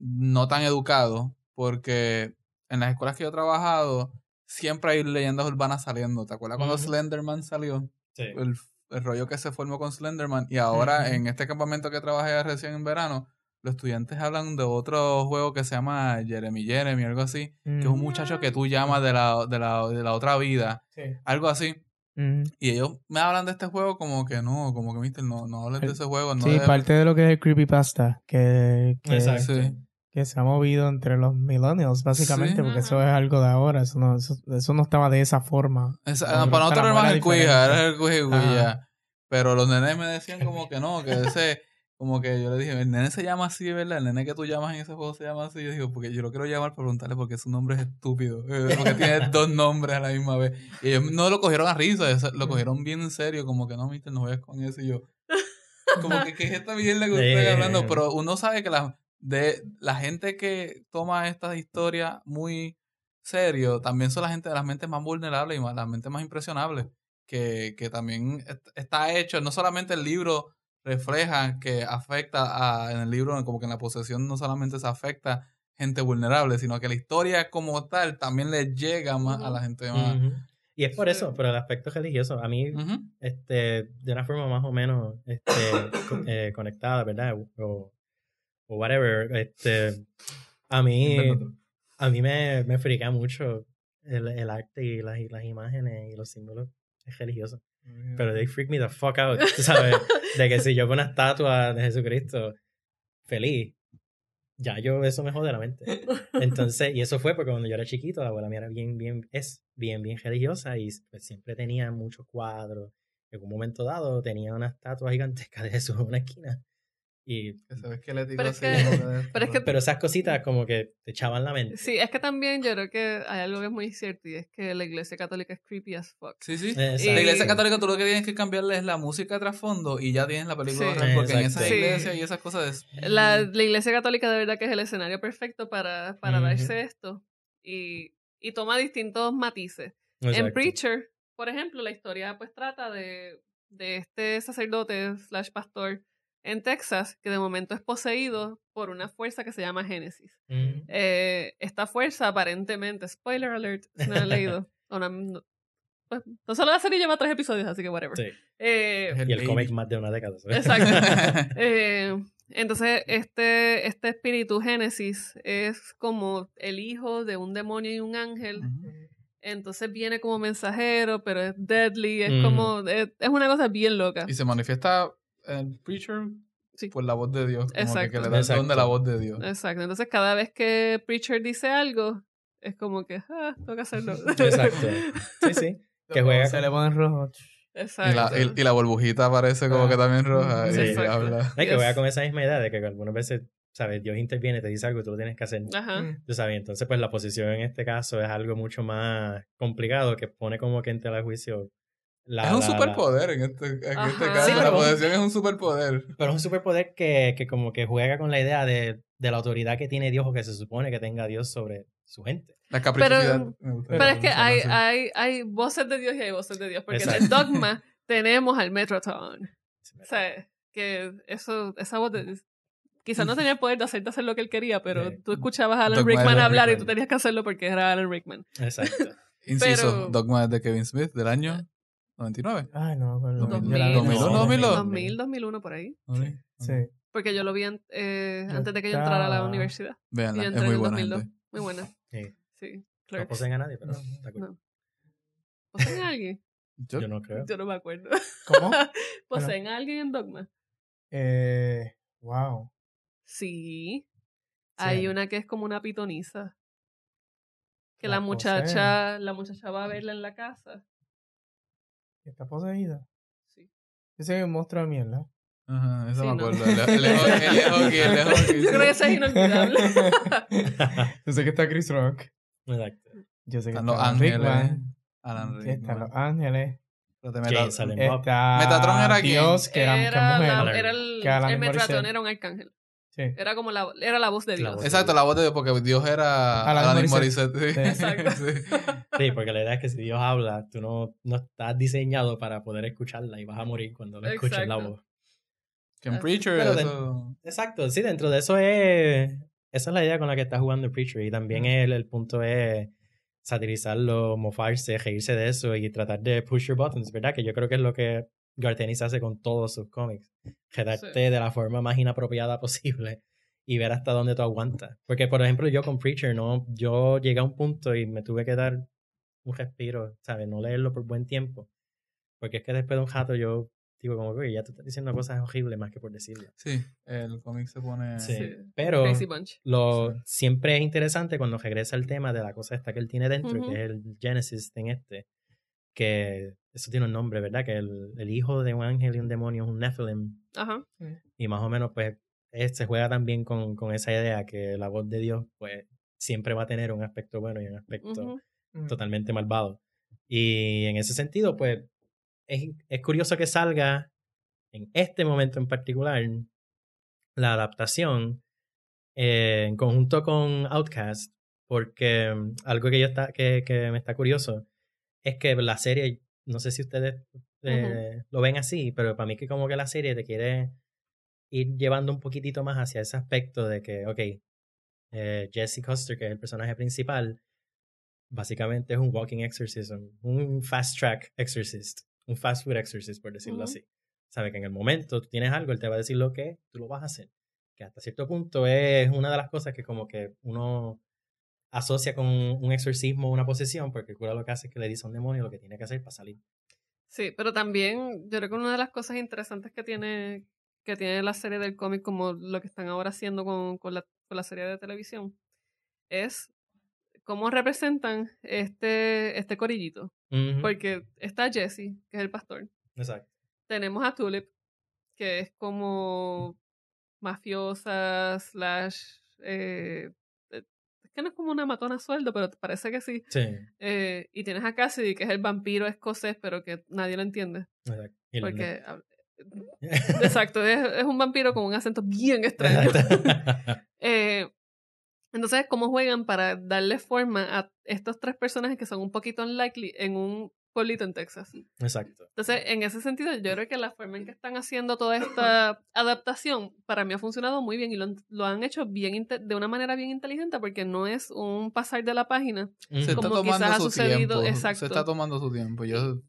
no tan educados, porque en las escuelas que yo he trabajado siempre hay leyendas urbanas saliendo. ¿Te acuerdas cuando. Slenderman salió? Sí. el, el rollo que se formó con Slenderman. Y ahora, en este campamento que trabajé recién en verano, los estudiantes hablan de otro juego que se llama Jeremy Jeremy, algo así, que es un Mm. muchacho que tú llamas de la, de la, de la otra vida, Sí. algo así. Mm. Y ellos me hablan de este juego como que no, como que, mister, no, no hables de ese juego. No Sí, parte de lo que es el creepypasta, que, que, Exacto. Sí. Que se ha movido entre los millennials, básicamente, Sí. porque eso es algo de ahora, eso no, eso, eso no estaba de esa forma. Esa- Pero para nosotros era más el cuija, era el cuija. Pero los nenes me decían como que no, que [LAUGHS] ese, como que yo le dije, el nene se llama así, ¿verdad? El nene que tú llamas en ese juego se llama así. Yo digo, porque yo lo quiero llamar para preguntarle porque su nombre es estúpido. eh, Porque tiene [LAUGHS] dos nombres a la misma vez. Y ellos no lo cogieron a risa, eso- lo cogieron bien en serio, como que no, mister, no juegues con eso. Y yo, [LAUGHS] como que, ¿qué es esta mierda que estoy Eh. hablando? Pero uno sabe que la, de, la gente que toma estas historias muy serio, también son la gente de las mentes más vulnerables y más, las mentes más impresionables. Que, que también est- está hecho, no solamente el libro refleja que afecta a, en el libro, como que en la posesión no solamente se afecta gente vulnerable, sino que la historia como tal también le llega más a la gente más. Y es por eso, por el aspecto religioso. A mí, este, de una forma más o menos este, eh, conectada, ¿verdad? O, o whatever. Este, a mí. A mí me, me frica mucho el, el arte y las, y las imágenes y los símbolos religiosos. Pero they freak me the fuck out, sabes, de que si yo veo una estatua de Jesucristo feliz, ya yo eso me jode la mente. Entonces, y eso fue porque cuando yo era chiquito, la abuela mía era bien, bien, es bien, bien religiosa y pues, siempre tenía muchos cuadros. En un momento dado tenía una estatua gigantesca de Jesús en una esquina. Y, Pero es que- pero es que- pero esas cositas como que te echaban la mente. Sí, es que también yo creo que hay algo que es muy cierto y es que la iglesia católica es creepy as fuck. Sí, sí. Exacto. La iglesia católica tú lo que tienes que cambiarle es la música de trasfondo y ya tienes la película Sí. real, porque en esa Sí. iglesia y esas cosas es... La, la iglesia católica de verdad que es el escenario perfecto para, para Ujú. darse esto y, y toma distintos matices. En Exacto. Preacher, por ejemplo, la historia pues trata de, de este sacerdote slash pastor en Texas que de momento es poseído por una fuerza que se llama Génesis. Mm. Eh, esta fuerza aparentemente, spoiler alert, si no lo han leído, [LAUGHS] o no, no- pues, no solo la serie lleva tres episodios, así que whatever. Sí. Eh, Y el cómic más de una década. ¿sabes? Exacto. [LAUGHS] Eh, entonces, este, este espíritu Génesis es como el hijo de un demonio y un ángel. Ujú. Entonces viene como mensajero, pero es deadly, es Mm. como, es, es una cosa bien loca. Y se manifiesta en Preacher Sí. por la voz de Dios. Como que, Exacto. que le da el don de Exacto. la voz de Dios. Exacto. Entonces, cada vez que Preacher dice algo, es como que, ah, tengo que hacerlo. [LAUGHS] [LAUGHS] Exacto. Sí, sí. [LAUGHS] Que juega Se le pone rojo. Y la, Exacto. y, y la burbujita aparece como Ah. que también roja Sí. y Exacto. habla. Y que juega con esa misma idea de que algunas veces, ¿sabes? Dios interviene, te dice algo y tú lo tienes que hacer. Ajá. Mm. Tú sabes, entonces pues la posición en este caso es algo mucho más complicado que pone como que en tela de juicio la... es un la- la- superpoder en este, en este caso. Sí, la pero- posesión es un superpoder. Pero es un superpoder que, que como que juega con la idea de, de la autoridad que tiene Dios o que se supone que tenga Dios sobre su gente. La caprichosidad. Pero- Pero es que hay, hay, hay voces de Dios y hay voces de Dios. Porque en el Exacto. dogma [LAUGHS] tenemos al Metrotron. O sea, que eso, esa voz de... Quizás no [LAUGHS] tenía el poder de hacerte hacer lo que él quería, pero Sí. tú escuchabas a Alan Dogma de Rickman Alan hablar y Rickman. tú tenías que hacerlo porque era Alan Rickman. Exacto. [LAUGHS] Inciso, pero- Dogma de Kevin Smith del año 99. Ay, no me acuerdo. 2000, Yo la vi en el 2001, cine. 2002. 2000, 2001 por ahí. Sí. Porque yo lo vi an- eh, antes de que yo entrara a la universidad. Y Véanla, yo es entré muy en el buena 2002. gente. Muy buena. Sí. Sí. No poseen a nadie, pero está cool. No. ¿Poseen a alguien? Yo, Yo no creo. Yo no me acuerdo. ¿Cómo? [LAUGHS] ¿Poseen a alguien en Dogma? Eh, wow. Sí. Hay Sí. una que es como una pitoniza. Que La la muchacha, la muchacha va a verla en la casa. ¿Está poseída? Sí. Ese es un monstruo de mierda. Ajá, eso Sí, me no. acuerdo. El, el, el, [LAUGHS] el, el hockey, el hockey, Yo creo que ese es inolvidable. [LAUGHS] Yo sé que está Chris Rock. Exacto. Yo sé que Están está los ángeles. Rickman. Alan Sí, están los Rickman. ángeles. Pero te Jane meta- Silent Bob. Está Metatron era quién? Dios, que era, que era, mujer. la- era el, Que Morissette. era un arcángel. Sí. Era como la, era la voz de La Dios. voz. Exacto, la voz de Dios, porque Dios era Alanis Morissette. Morissette. sí. Exacto. Sí. Sí, porque la idea es que si Dios habla, tú no, no estás diseñado para poder escucharla y vas a morir cuando lo escuches la voz. Que en Preacher, eso... Exacto, sí, dentro de eso es. Esa es la idea con la que está jugando Preacher. Y también el, el punto es satirizarlo, mofarse, reírse de eso y tratar de push your buttons, ¿verdad? Que yo creo que es lo que Garth Ennis hace con todos sus cómics. Quedarte Sí. de la forma más inapropiada [LAUGHS] posible y ver hasta dónde tú aguantas. Porque, por ejemplo, yo con Preacher, ¿no? Yo llegué a un punto y me tuve que dar un respiro, ¿sabes? No leerlo por buen tiempo. Porque es que después de un rato yo digo como, oye, ya tú estás diciendo cosas horribles más que por decirlo. Sí, el cómic se pone... Sí. Sí. Pero Crazy Bunch. lo Sí. siempre es interesante cuando regresa al tema de la cosa esta que él tiene dentro, que es el Genesis en este, que eso tiene un nombre, ¿verdad? Que el, el hijo de un ángel y un demonio es un Nephilim. Ajá. Y más o menos, pues, es- se juega también con, con esa idea que la voz de Dios, pues, siempre va a tener un aspecto bueno y un aspecto. Mm. totalmente malvado. Y en ese sentido, pues, es, es curioso que salga en este momento en particular la adaptación eh, en conjunto con Outcast, porque mm, algo que yo está, que, que me está curioso es que la serie, no sé si ustedes eh, lo ven así, pero para mí que como que la serie te quiere ir llevando un poquitito más hacia ese aspecto de que, ok, eh, Jesse Custer, que es el personaje principal, básicamente es un walking exorcism, un fast track exorcist, un fast food exorcist, por decirlo así. Sabe que en el momento tú tienes algo, él te va a decir lo que tú lo vas a hacer. Que hasta cierto punto es una de las cosas que como que uno asocia con un exorcismo o una posesión, porque el cura lo que hace es que le dice a un demonio lo que tiene que hacer para salir. Sí, pero también yo creo que una de las cosas interesantes que tiene, que tiene la serie del cómic, como lo que están ahora haciendo con, con, la, con la serie de televisión, es cómo representan este, este corillito. Porque está Jesse, que es el pastor. Exacto. Tenemos a Tulip, que es como mafiosa, slash... eh, que no es como una matona a sueldo, pero parece que sí. Sí, Eh, y tienes a Cassidy, que es el vampiro escocés, pero que nadie lo entiende. exacto. Porque... [LAUGHS] Exacto, es, es un vampiro con un acento bien extraño. [LAUGHS] Eh, entonces, ¿cómo juegan para darle forma a estos tres personajes que son un poquito unlikely en un pueblito en Texas? Exacto. Entonces, en ese sentido, yo creo que la forma en que están haciendo toda esta adaptación para mí ha funcionado muy bien y lo, han- lo han hecho bien de una manera bien inteligente porque no es un pasar de la página. Se está Como tomando quizás ha su sucedido, tiempo. exacto. Se está tomando su tiempo. Yo,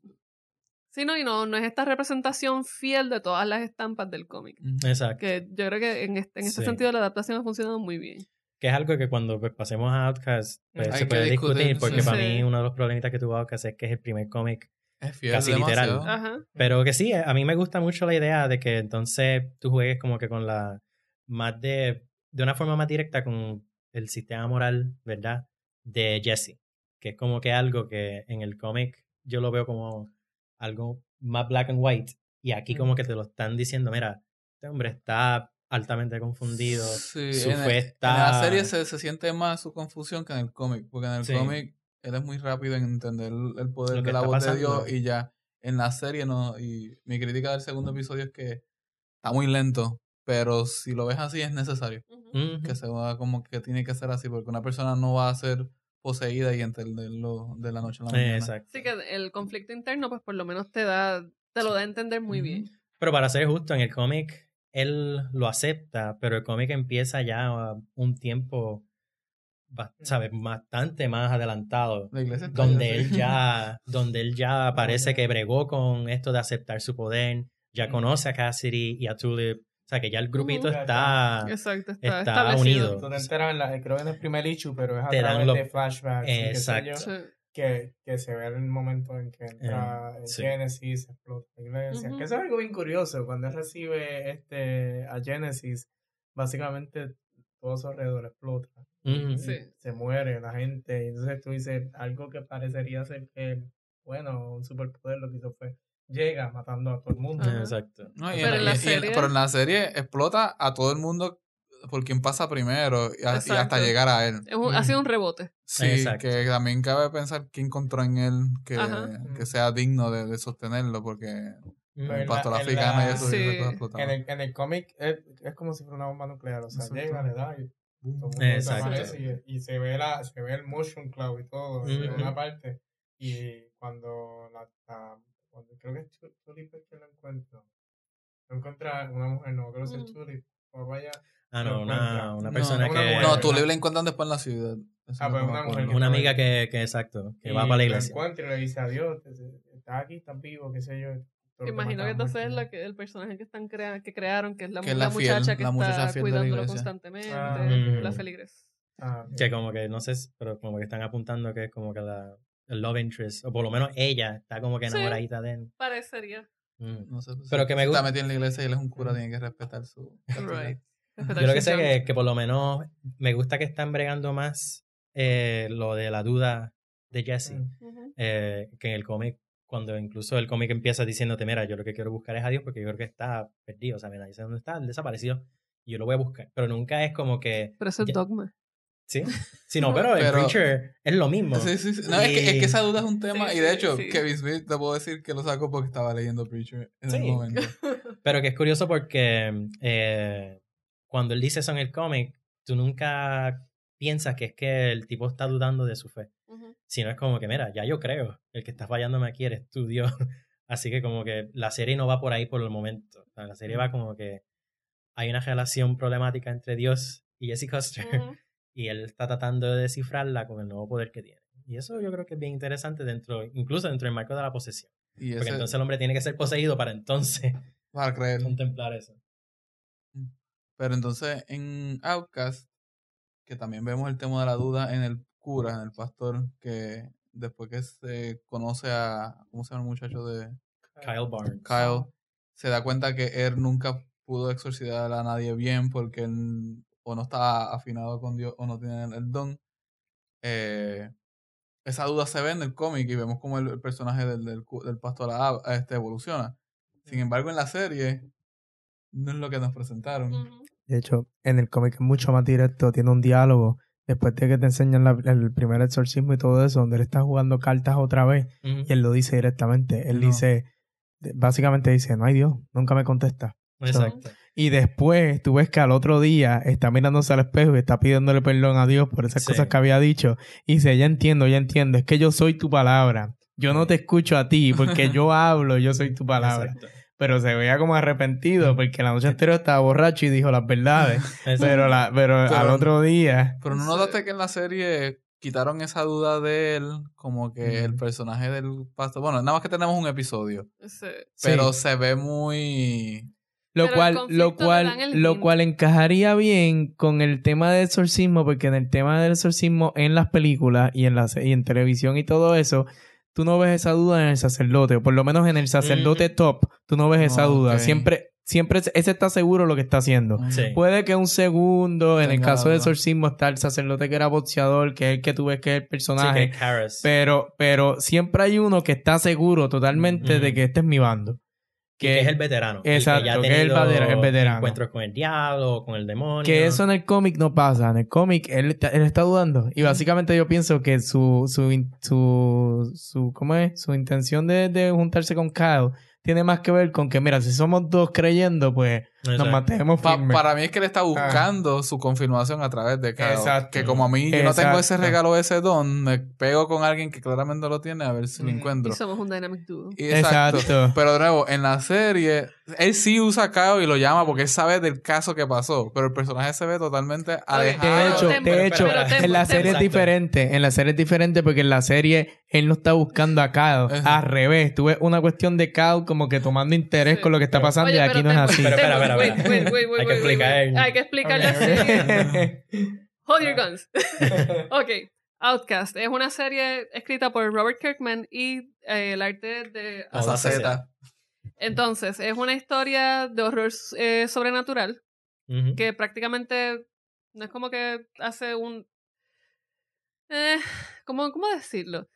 Sí, no, y no, no es esta representación fiel de todas las estampas del cómic. Exacto. Que yo creo que en este, en este Sí. sentido la adaptación ha funcionado muy bien. Que es algo que cuando pues, pasemos a Outcast pues, se puede discutir, discutir, porque sí. para mí uno de los problemitas que tuvo Outcast es que es el primer cómic. Casi literal. Ajá. Pero que sí, a mí me gusta mucho la idea de que entonces tú juegues como que con la más de, de una forma más directa con el sistema moral, ¿verdad? De Jesse. Que es como que algo que en el cómic yo lo veo como algo más black and white. Y aquí como que te lo están diciendo, mira, este hombre está altamente confundido. Sí, su en, fe el- está- en la serie se, se siente más su confusión que en el cómic, porque en el Sí. cómic él es muy rápido en entender el poder de la voz de pasando. Dios y ya en la serie no. Y mi crítica del segundo episodio es que está muy lento, pero si lo ves así es necesario. Que se va como que tiene que ser así, porque una persona no va a ser poseída y entenderlo de la noche a la mañana. Exacto. Así que el conflicto interno, pues por lo menos te da, te lo da a entender muy bien. Pero para ser justo, en el cómic él lo acepta, pero el cómic empieza ya un tiempo, ba- ¿sabes? Bastante más adelantado. La iglesia está Donde ya él ya, donde él ya [LAUGHS] parece que bregó con esto de aceptar su poder, ya Mm. conoce a Cassidy y a Tulip. O sea que ya el grupito Ujú. está. Exacto, está, unido. Tú te enteras, en la- creo que en el primer issue, pero es a Te dan de flashbacks. y qué sé yo, Exacto. Que, que se ve el momento en que entra Eh, en sí. Genesis, explota la iglesia. Ujú. Que eso es algo bien curioso. Cuando él recibe este, a Genesis, básicamente todo su alrededor explota. Sí. Se muere la gente. Entonces tú dices, algo que parecería ser que, bueno, un superpoder lo que hizo fue, llega matando a todo el mundo. Ajá. Exacto. No, y Pero en en la- la y- y en- serie- pero en la serie explota a todo el mundo por quien pasa primero y, a- y hasta llegar a él. Es un- ha sido un rebote. Sí, Exacto. que también cabe pensar qué encontró en él que, que sea digno de, de sostenerlo, porque Ujú. el en pastor la- en africano y la- eso Sí. explotaban. En el, en el cómic es, es como si fuera una bomba nuclear. O sea, Exacto. llega, le da y Exacto. desaparece y, y se ve la, se ve el motion cloud y todo en Ujú. una parte. Y cuando la, la- cuando creo que es Tu- Tulip el que lo encuentra. Lo encuentra una mujer, no creo que es Ujú. Tulip. O vaya. Ah, no, una, una No, persona una que. mujer. No, tú le encuentran después en la ciudad. Eso Ah, no pues una mujer Una que- amiga que, que exacto, que y va para la iglesia. encuentra y le dice adiós, estás aquí, estás vivo, qué sé yo. Imagino que entonces es la que, el personaje que están crea, que crearon, que es la, Que la la fiel, muchacha que la muchacha está la cuidándolo constantemente, Ah, ok. la feligres. Ah. Que como que, no sé, pero como que están apuntando que es como que la el love interest, o por lo menos ella está como que Sí. enamoradita de él. Parecería. Mm. No sé, pues, Pero que me gusta- está metido en la iglesia y él es un cura, tiene que respetar su. Right. Yo lo que sé que, que por lo menos me gusta que están bregando más eh, lo de la duda de Jesse, eh, que en el cómic, cuando incluso el cómic empieza diciéndote, mira, yo lo que quiero buscar es a Dios porque yo creo que está perdido, o sea, mira, dice dónde está, él desapareció, y yo lo voy a buscar, pero nunca es como que, Pero eso es Ya- dogma. ¿sí? [LAUGHS] Sí, no, pero, el Preacher es lo mismo. Sí, sí, sí. No, es, que, es que esa duda es un tema. Sí, y de hecho, sí. Kevin Smith, te puedo decir que lo sacó porque estaba leyendo Preacher en el Sí. momento. [LAUGHS] Pero que es curioso porque eh, cuando él dice eso en el cómic, tú nunca piensas que es que el tipo está dudando de su fe, sino es como que, mira, ya yo creo, el que está fallándome aquí eres tú, Dios. [LAUGHS] Así que como que la serie no va por ahí por el momento. O sea, la serie va como que hay una relación problemática entre Dios y Jesse Custer [LAUGHS] y él está tratando de descifrarla con el nuevo poder que tiene. Y eso yo creo que es bien interesante dentro, incluso dentro del marco de la posesión. Y Porque entonces el hombre tiene que ser poseído para entonces para creer. [LAUGHS] contemplar eso. Pero entonces en Outcast, que también vemos el tema de la duda en el cura, en el pastor, que después que se conoce a, ¿cómo se llama el muchacho de Kyle Barnes. Kyle? Se da cuenta que él nunca pudo exorcizar a nadie bien porque él o no está afinado con Dios o no tiene el don. Eh, esa duda se ve en el cómic y vemos como el, el personaje del, del, del pastor a- a este evoluciona. Sin embargo, en la serie no es lo que nos presentaron. De hecho, en el cómic es mucho más directo, tiene un diálogo. Después de que te enseñan la- el primer exorcismo y todo eso, donde él está jugando cartas otra vez, y él lo dice directamente. Él No. dice, básicamente dice, no hay Dios, nunca me contesta. Exacto. Y después tú ves que al otro día está mirándose al espejo y está pidiéndole perdón a Dios por esas Sí. cosas que había dicho. Y dice, ya entiendo, ya entiendo, es que yo soy tu palabra. Yo no te escucho a ti porque yo hablo, yo soy tu palabra. Exacto. Pero se veía como arrepentido porque la noche anterior estaba borracho y dijo las verdades. [LAUGHS] Pero, la, pero, Pero- al otro día... Pero no notaste que en la serie quitaron esa duda de él, como que el personaje del pastor. Bueno, nada más que tenemos un episodio, Sí. pero Sí. se ve muy. Lo Pero cual, lo cual, lo cual encajaría bien con el tema del exorcismo, porque en el tema del exorcismo en las películas y en la y en televisión y todo eso, tú no ves esa duda en el sacerdote, o por lo menos en el sacerdote top, tú no ves esa duda. Siempre, siempre ese está seguro lo que está haciendo. Sí. Puede que un segundo, en el caso de exorcismo, está el sacerdote que era boxeador, que es el que tú ves que es el Sí, personaje. que es Karis. Pero, pero siempre hay uno que está seguro totalmente de que este es mi bando. Que es el veterano. Exacto, ya que es el veterano- el veterano. Encuentros con el diablo, con el demonio. Que eso en el cómic no pasa. En el cómic él, está- él está dudando. Y básicamente yo pienso que su, su, su, su, ¿cómo es? Su intención de, de juntarse con Kyle tiene más que ver con que, mira, si somos dos creyendo, pues nos mantenemos Pa- firmes. para mí es que él está buscando su confirmación a través de Kyle. Exacto. Que como a mí yo no tengo ese regalo, ese don, me pego con alguien que claramente lo tiene a ver si lo Mm. encuentro. Y somos un dynamic duo. Exacto. Exacto. Pero de nuevo, en la serie, él sí usa a Kyle y lo llama porque él sabe del caso que pasó. Pero el personaje se ve totalmente alejado. De hecho, de hecho, pero en la serie es Exacto. diferente. En la serie es diferente porque en la serie él no está buscando a Kyle. Eso. Al revés. Tú ves una cuestión de Kyle como que tomando interés Sí. con lo que está pasando y aquí no es así. Pero espera, espera, wait, espera. wait, wait, wait, Hay que explicar. wait. Hay que explicar la serie. [LAUGHS] Hold your guns. [LAUGHS] ok. Outcast es una serie escrita por Robert Kirkman y eh, el arte de Z. Entonces, es una historia de horror eh, sobrenatural que prácticamente no es como que hace un... Eh, ¿cómo, ¿Cómo decirlo?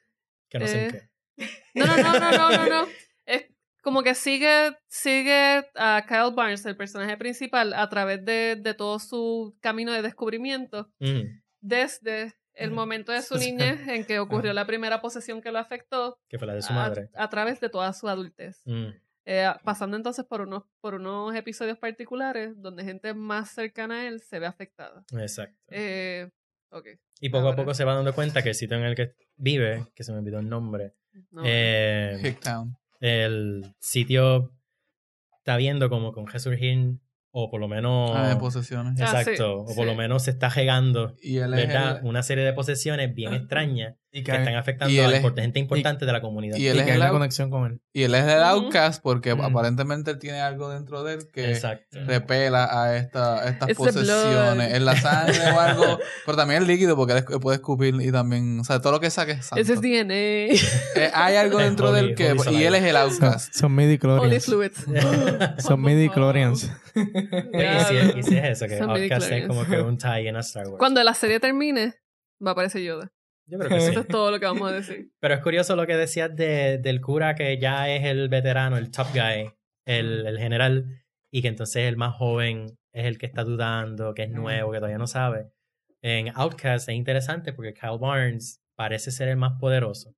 Que no sé en eh, qué. No, no, no, no, no, no, no. [LAUGHS] Es como que sigue, sigue a Kyle Barnes, el personaje principal, a través de, de todo su camino de descubrimiento, desde el momento de [LAUGHS] su niñez en que ocurrió la primera posesión que lo afectó, Que fue la de su a, madre. a través de toda su adultez. Mm. Eh, pasando entonces por unos, por unos episodios particulares donde gente más cercana a él se ve afectada. Exacto. Eh, ok. y poco a poco se va dando cuenta que el sitio en el que vive, que se me olvidó el nombre, No, eh, el sitio está viendo como con resurgir, o por lo menos... Ah, de posesiones. Ah, Exacto, sí, o por lo menos se está regando, Y él es ¿verdad? el, Una serie de posesiones bien [CLEARS THROAT] extrañas Y que están afectando y a es- gente importante de la comunidad. y él y es que el out- conexión con él. y él es el outcast porque Mm. aparentemente él tiene algo dentro de él que Exacto. repela a esta, a estas It's posesiones. Es la sangre o algo. [LAUGHS] Pero también el líquido porque él puede escupir y también... O sea, todo lo que saque es santo. Ese es DNA. Eh, hay algo dentro de él que... Y él es el outcast. son midi Holy fluids. [LAUGHS] Son midi chlorians. Oye, [LAUGHS] y, si es, y si es eso, que Outcast es midichlorians. como que un tie en a Star Wars. Cuando la serie termine, va a aparecer Yoda. Yo creo que sí. Eso es todo lo que vamos a decir. [LAUGHS] Pero es curioso lo que decías de, del cura que ya es el veterano, el top guy, el, el general, y que entonces el más joven es el que está dudando, que es nuevo, que todavía no sabe. En Outcast es interesante porque Kyle Barnes parece ser el más poderoso.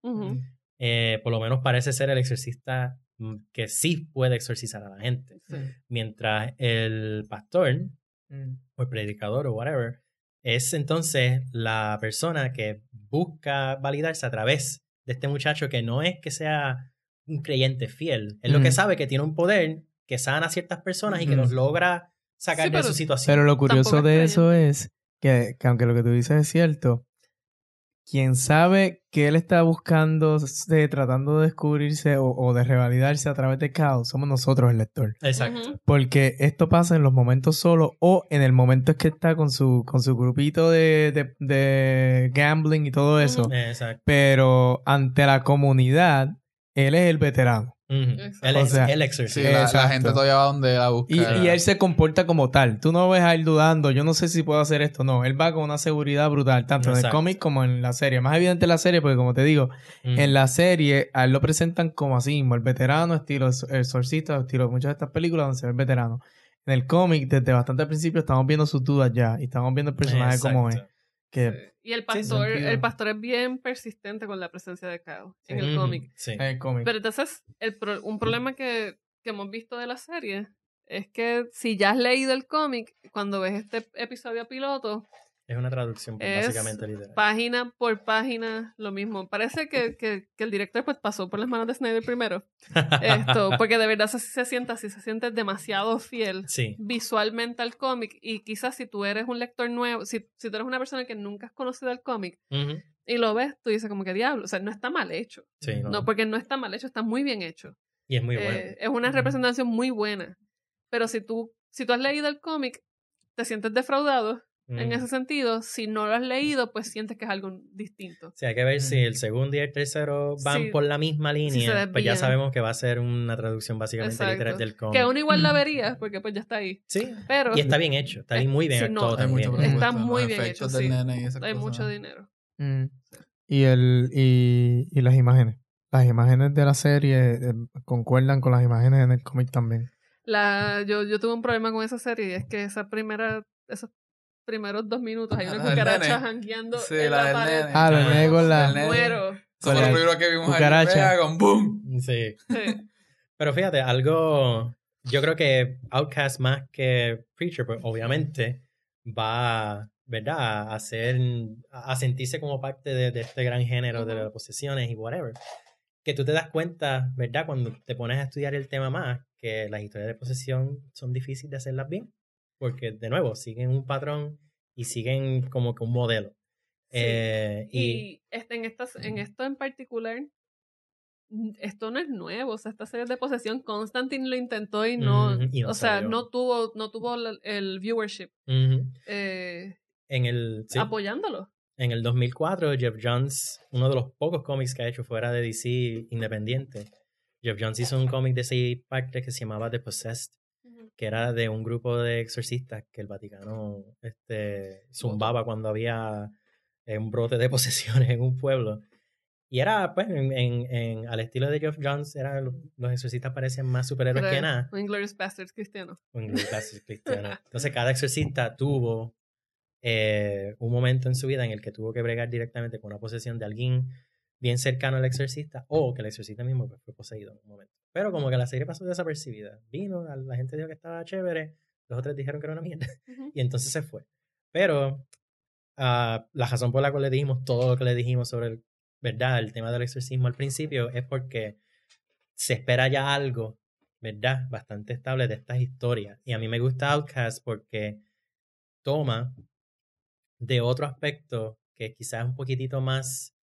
Eh, por lo menos parece ser el exorcista mm, que sí puede exorcizar a la gente. Sí. Mientras el pastor Mm. o el predicador o whatever, es entonces la persona que busca validarse a través de este muchacho que no es que sea un creyente fiel, es lo que sabe que tiene un poder que sana a ciertas personas y que Mm. los logra sacar Sí, de pero- su situación. Pero lo curioso de eso es que, que aunque lo que tú dices es cierto, quien sabe que él está buscando, de, tratando de descubrirse o, o de revalidarse a través de caos, somos nosotros el lector. Exacto. Porque esto pasa en los momentos solos o en el momento es que está con su, con su grupito de, de, de gambling y todo eso. Exacto. Pero ante la comunidad, él es el veterano. El, O ex- sea, el Sí, exorcista. la, la gente todavía va donde él a Y, buscar. y él se comporta como tal. Tú no ves a él dudando, yo no sé si puedo hacer esto. No, él va con una seguridad brutal, tanto en el cómic como en la serie. Más evidente en la serie, porque como te digo, en la serie a él lo presentan como así mismo, el veterano, estilo el exorcista, estilo muchas de estas películas donde se ve el veterano. En el cómic, desde bastante al principio, estamos viendo sus dudas ya y estamos viendo el personaje como es. Que Sí. Y el pastor, el pastor es bien persistente con la presencia de Kao en el Ujú. cómic. Sí. en el cómic. Pero entonces, el pro- un problema que, que hemos visto de la serie es que si ya has leído el cómic, cuando ves este episodio piloto, Es una traducción Es básicamente literal. página por página, lo mismo. Parece que, que, que el director pues pasó por las manos de Snyder primero. Esto, [LAUGHS] porque de verdad se, se siente así, se siente demasiado fiel Sí. visualmente al cómic. Y quizás si tú eres un lector nuevo, si, si tú eres una persona que nunca has conocido el cómic y lo ves, tú dices como que diablo, o sea, no está mal hecho. Sí, no. No, porque no está mal hecho, está muy bien hecho. Y es muy Eh, bueno. es una representación muy buena. Pero si tú, si tú has leído el cómic, te sientes defraudado en Ujú. ese sentido. Si no lo has leído, pues sientes que es algo distinto. Sea, hay que ver si el segundo y el tercero van Sí. por la misma línea. pues ya sabemos que va a ser una traducción básicamente Exacto. literal del cómic. Que uno igual la vería, porque pues ya está ahí. Sí. Pero Y está bien hecho. Está bien, muy bien Sí, no, actuado hay también. mucho Está muy bien hecho, sí. hay cosas. mucho dinero. Mm. Y el y, y las imágenes. Las imágenes de la serie eh, concuerdan con las imágenes en el cómic también. La, yo, yo tuve un problema con esa serie y es que esa primera, esos primeros dos minutos hay una Ah, el cucaracha jangueando Sí, en la la, del pared. nene. Ah, con la-. Muero. Lo primero que vimos cucaracha. ahí, con boom. Sí. Sí. Pero fíjate, algo. Yo creo que Outcast más que Preacher, pues obviamente va, ¿verdad? A hacer. a sentirse como parte de, de este gran género de las posesiones y whatever. Que tú te das cuenta, ¿verdad? Cuando te pones a estudiar el tema más, que las historias de posesión son difíciles de hacerlas bien. Porque, de nuevo, siguen un patrón y siguen como que un modelo. Sí. Eh, y, Y este, en, estas, en esto en particular, esto no es nuevo. O sea, esta serie de posesión, Constantine lo intentó y no. Ujú, y no o sea, no tuvo, no tuvo el, viewership eh, en el. sí. apoyándolo. En el 2004, Jeff Jones, uno de los pocos cómics que ha hecho fuera de DC independiente, Jeff Jones hizo un cómic de seis partes que se llamaba The Possessed, que era de un grupo de exorcistas que el Vaticano este, zumbaba cuando había eh, un brote de [LAUGHS] posesiones en un pueblo. Y era, pues, en, en- en- al estilo de Jeff Jones, era, los, exorcistas parecían más superhéroes que nada. Un Inglourious Bastards cristiano. o en los [LAUGHS] casos cristianos. Entonces, cada exorcista tuvo eh, un momento en su vida en el que tuvo que bregar directamente con una posesión de alguien bien cercano al exorcista o que el exorcista mismo pues, fue poseído en un momento. Pero como que la serie pasó desapercibida. Vino, la, la gente dijo que estaba chévere, los otros dijeron que era una mierda [LAUGHS] y entonces se fue. Pero ah, la razón por la cual le dijimos todo lo que le dijimos sobre el, ¿verdad? el tema del exorcismo al principio es porque se espera ya algo, ¿verdad? Bastante estable de estas historias. Y a mí me gusta Outcast porque toma de otro aspecto que quizás es un poquitito más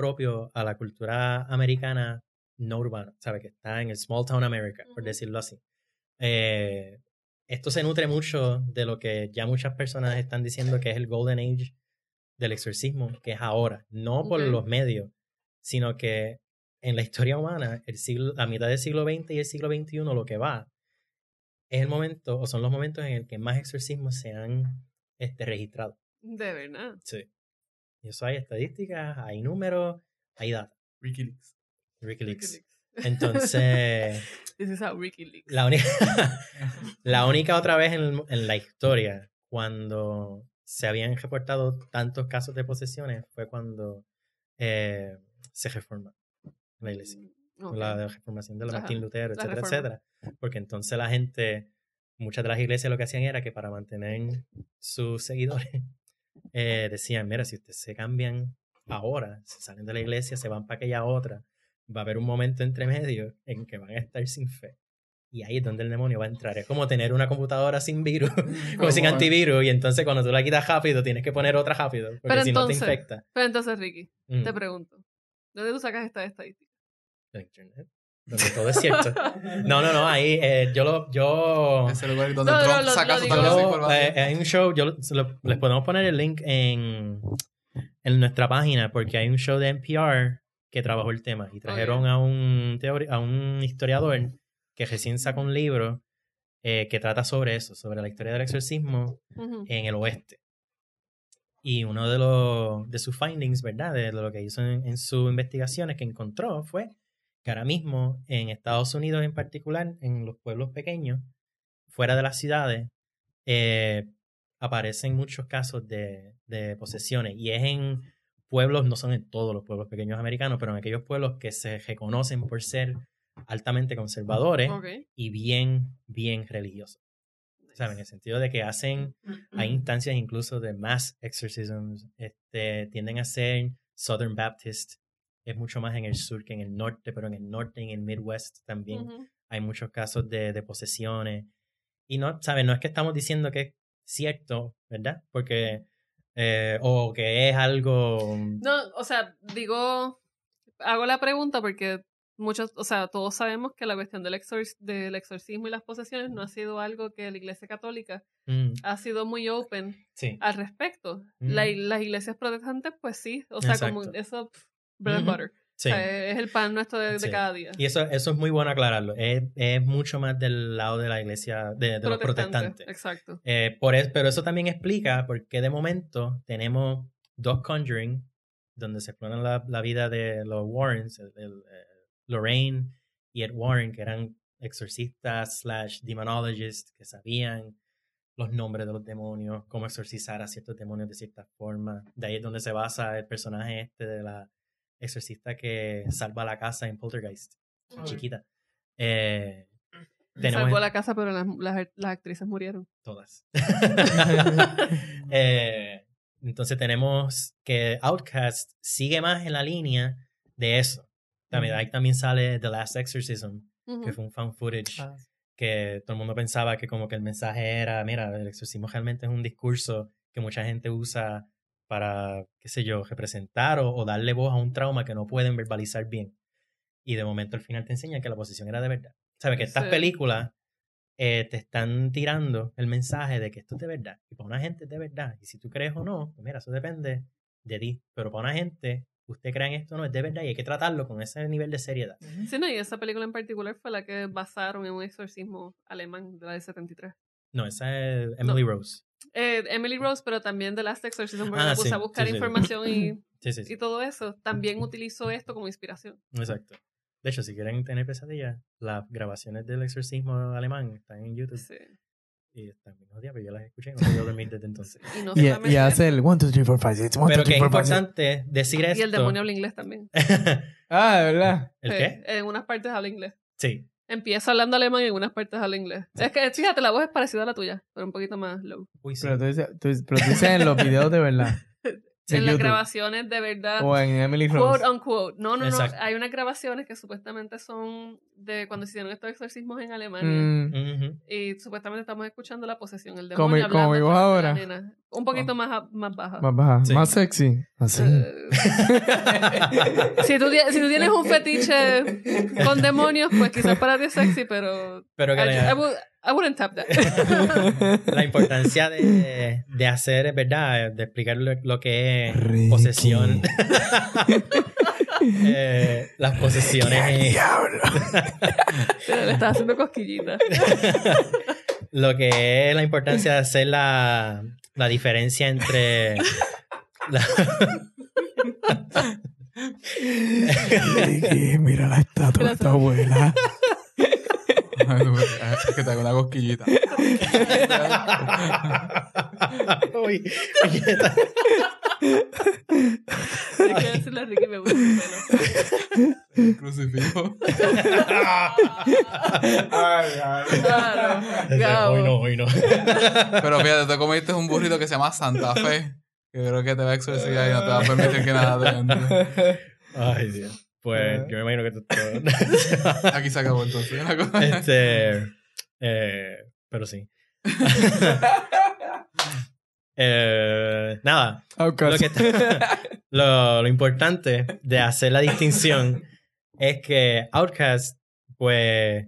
propio a la cultura americana no urbana, ¿sabe? Que está en el small town America, por decirlo así. Eh, esto se nutre mucho de lo que ya muchas personas están diciendo que es el Golden Age del exorcismo, que es ahora, no por Ok. los medios, sino que en la historia humana, el siglo, la mitad del siglo XX y el siglo XXI, lo que va es el momento, o son los momentos en el que más exorcismos se han este, registrado. De verdad. Sí. Y eso hay estadísticas, hay números, hay data. Wikileaks. Wikileaks. WikiLeaks. Entonces, [LAUGHS] This is how WikiLeaks. la única, [LAUGHS] la única otra vez en, en la historia cuando se habían reportado tantos casos de posesiones fue cuando eh, se reforma la iglesia. Ok. La de reformación de la Ajá, Martín Lutero, la etcétera, etcétera. Porque entonces la gente, muchas de las iglesias lo que hacían era que para mantener sus seguidores, eh, decían, mira, si ustedes se cambian ahora, se salen de la iglesia, se van para aquella otra, va a haber un momento entre medio en que van a estar sin fe. Y ahí es donde el demonio va a entrar. Es como tener una computadora sin virus, [LAUGHS] como sin antivirus, y entonces cuando tú la quitas rápido, tienes que poner otra rápido, porque Pero si no te entonces- infecta. Pero entonces, Ricky, Mm, te pregunto, ¿dónde tú sacas esta estadística? de internet, donde todo es cierto. [LAUGHS] No, no, no, ahí eh, yo lo... Yo, Ese lugar donde No, Trump lo- saca lo su información. eh, hay un show, yo lo- les podemos poner el link en, en nuestra página, porque hay un show de NPR que trabajó el tema, y trajeron a, un teori- a un historiador que recién sacó un libro eh, que trata sobre eso, sobre la historia del exorcismo Ujú. en el oeste. Y uno de, los, de sus findings, ¿verdad? De lo que hizo en, en sus investigaciones que encontró fue que ahora mismo en Estados Unidos en particular, en los pueblos pequeños, fuera de las ciudades, eh, aparecen muchos casos de, de posesiones. Y es en pueblos, no son en todos los pueblos pequeños americanos, pero en aquellos pueblos que se reconocen por ser altamente conservadores y bien, bien religiosos. ¿Saben? En el sentido de que hacen, hay instancias incluso de mass exorcisms, este, tienden a ser Southern Baptist, es mucho más en el sur que en el norte, pero en el norte, en el Midwest también Ujú. hay muchos casos de, de posesiones. Y no, ¿saben? No es que estamos diciendo que es cierto, ¿verdad? Porque, eh, o que es algo... No, o sea, digo, hago la pregunta porque muchos, o sea, todos sabemos que la cuestión del, exor- del exorcismo y las posesiones no ha sido algo que la Iglesia Católica Mm, ha sido muy open sí. al respecto. La- Mm. las iglesias protestantes, pues sí, o sea, como Exacto. eso, pff, bread and butter. sí. O sea, es el pan nuestro de, cada día. Y eso, eso es muy bueno aclararlo. Es, es mucho más del lado de la iglesia, de, de los Protestante, protestantes. Exacto. Eh, por es- pero eso también explica por qué de momento tenemos dos Conjuring, donde se exploran la, la vida de los Warrens, el- el, eh, Lorraine y Ed Warren, que eran exorcistas slash demonologists, que sabían los nombres de los demonios, cómo exorcizar a ciertos demonios de cierta forma. De ahí es donde se basa el personaje este de la exorcista que salva la casa en Poltergeist, chiquita. Eh, tenemos Salvó la casa, pero las, las, las actrices murieron. todas. [LAUGHS] Eh, entonces tenemos que Outcast sigue más en la línea de eso. También, ahí también sale The Last Exorcism, Ujú. que fue un fan footage Ah, que todo el mundo pensaba que como que el mensaje era, mira, el exorcismo realmente es un discurso que mucha gente usa para, qué sé yo, representar o, o darle voz a un trauma que no pueden verbalizar bien. Y de momento al final te enseña que la posición era de verdad. ¿Sabes? Que estas Sí. películas eh, te están tirando el mensaje de que esto es de verdad. Y para una gente es de verdad. Y si tú crees o no, pues mira, eso depende de ti. Pero para una gente, usted cree en esto no, es de verdad y hay que tratarlo con ese nivel de seriedad. Sí, no, y esa película en particular fue la que basaron en un exorcismo alemán de la del 73. No, esa es Emily Rose. Eh, Emily Rose, pero también The Last Exorcism, porque Ah, me puse sí, a buscar sí, sí. información y, [CLEARS THROAT] Sí, sí, sí. y todo eso. También utilizó esto como inspiración. Exacto. De hecho, si quieren tener pesadillas, las grabaciones del exorcismo alemán están en YouTube. Sí. Y están bien jodidas, pero yo las escuché y no podía dormir desde entonces. Y no Y, y hace el 1, 2, 3, 4, 5, 6, 1, 2, Pero 3, que es 4, 5, 6. importante decir esto. y el demonio habla inglés también. Ah, de verdad. ¿El Sí, qué? En unas partes habla inglés. Sí. Empieza hablando alemán y en unas partes habla inglés. Es que, fíjate, la voz es parecida a la tuya, pero un poquito más low. Uy, sí. Pero tú dices, tú, pero tú dices en los videos de verdad. En las grabaciones de verdad. O en Emily Rose. Quote unquote. No, no, Exacto. no. Hay unas grabaciones que supuestamente son de cuando se hicieron estos exorcismos en Alemania. Mm. Y supuestamente estamos escuchando la posesión, el Como- demonio como la ahora. Un poquito más, a- más baja. más baja, Sí. más sexy. Así. Eh, si, tú, si tú tienes un fetiche con demonios, pues quizás para ti es sexy, pero Pero que I, la, I would- I wouldn't tap that. [LAUGHS] la importancia de, de hacer, es verdad, de explicar lo, lo que es Ricky. posesión. [LAUGHS] Eh, las posesiones. Diablo. [LAUGHS] Le estás haciendo cosquillitas. lo que es la importancia de hacer la, la diferencia entre la- Ricky, mira la estatua de tu abuela. Es que te hago una cosquillita. Uy. Hay que decirle a Ricky me gusta el pelo. Crucifijo. Claro. Ese, Gabo. Hoy no, hoy no. Pero fíjate, te comiste un burrito que se llama Santa Fe. Que creo que te va a exorcizar y no te va a permitir que nada te entre. Ay, Dios. Pues yo me imagino que tú... [LAUGHS] [LAUGHS] Aquí se acabó entonces. este, eh, pero sí. [LAUGHS] Eh, nada, Outcast. Lo, que está- lo, lo importante de hacer la distinción es que Outcast, pues,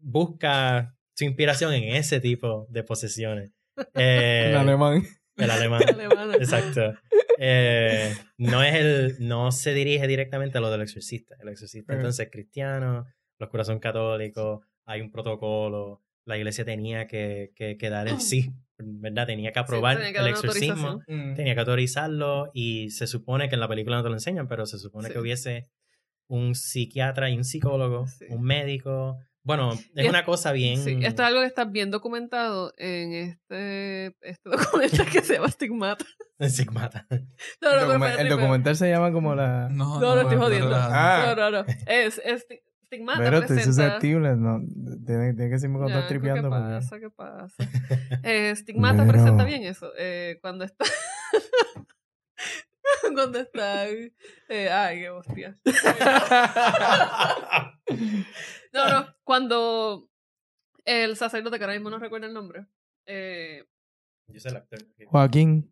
busca su inspiración en ese tipo de posesiones. Eh, En alemán. El alemán. Exacto. Eh, no es el, no se dirige directamente a lo del exorcista. El exorcista entonces es cristiano, los curas son católicos, hay un protocolo, la iglesia tenía que, que, que dar el [CLEARS THROAT] sí, ¿verdad? Tenía que aprobar tenía que el exorcismo, autorización. tenía que autorizarlo y se supone que en la película no te lo enseñan, pero se supone Sí. que hubiese un psiquiatra y un psicólogo, Sí. un médico. Bueno, es una cosa bien... Sí, esto es algo que está bien documentado en este, este [LAUGHS] documental que se llama Stigmata. Psicmata. No, El, no, documa- pero el documental se llama como la... No, No, no estoy pero jodiendo. Ah. No, no, no. Es, es Sti- Stigmata Pero estoy presenta... susceptible, no. Tiene, tiene que decirme cuando estás tripeando. ¿Qué porque- pasa? ¿Qué pasa? [LAUGHS] Eh, Stigmata presenta bien eso. Eh, cuando está... [LAUGHS] [LAUGHS] cuando está... eh, ay, qué hostia. No, no. Cuando el sacerdote, que ahora mismo no recuerdo el nombre, eh, Yo soy el actor. Joaquín.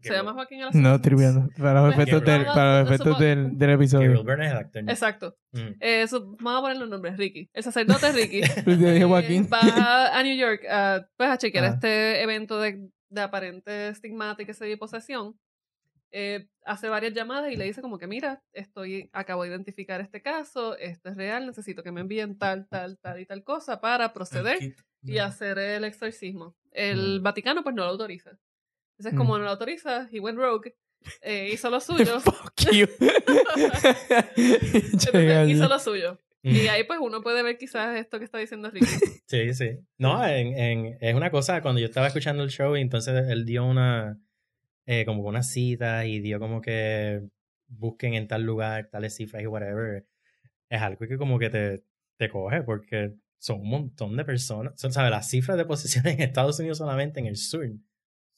se llama Joaquín el No, tripeando. Para los efectos, del, Gabriel. para los efectos del, del Gabriel episodio. Byrne es el actor. Exacto. Mm. Eh, eso, vamos a poner los nombres. Ricky. El sacerdote Ricky. [LAUGHS] Yo dije eh, Joaquín. va a New York a, pues, a chequear Ah. este evento de, de aparente estigmática y posesión. Eh, hace varias llamadas y le dice como que mira, estoy, acabo de identificar este caso, esto es real, necesito que me envíen tal, tal, tal y tal cosa para proceder kit. y hacer el exorcismo. El Mm. Vaticano pues no lo autoriza. Entonces Mm. como no lo autoriza, he went rogue, eh, hizo lo [LAUGHS] suyo. Fuck you. [LAUGHS] Entonces, hizo lo suyo. Y ahí pues uno puede ver quizás esto que está diciendo Ricky. Sí, sí. No, en, en- es una cosa, cuando yo estaba escuchando el show y entonces él dio una, eh, como una cita y dio como que busquen en tal lugar, tales cifras y whatever. Es algo que como que te, te coge porque son un montón de personas. Son, ¿sabes? Las cifras de posesiones en Estados Unidos solamente en el sur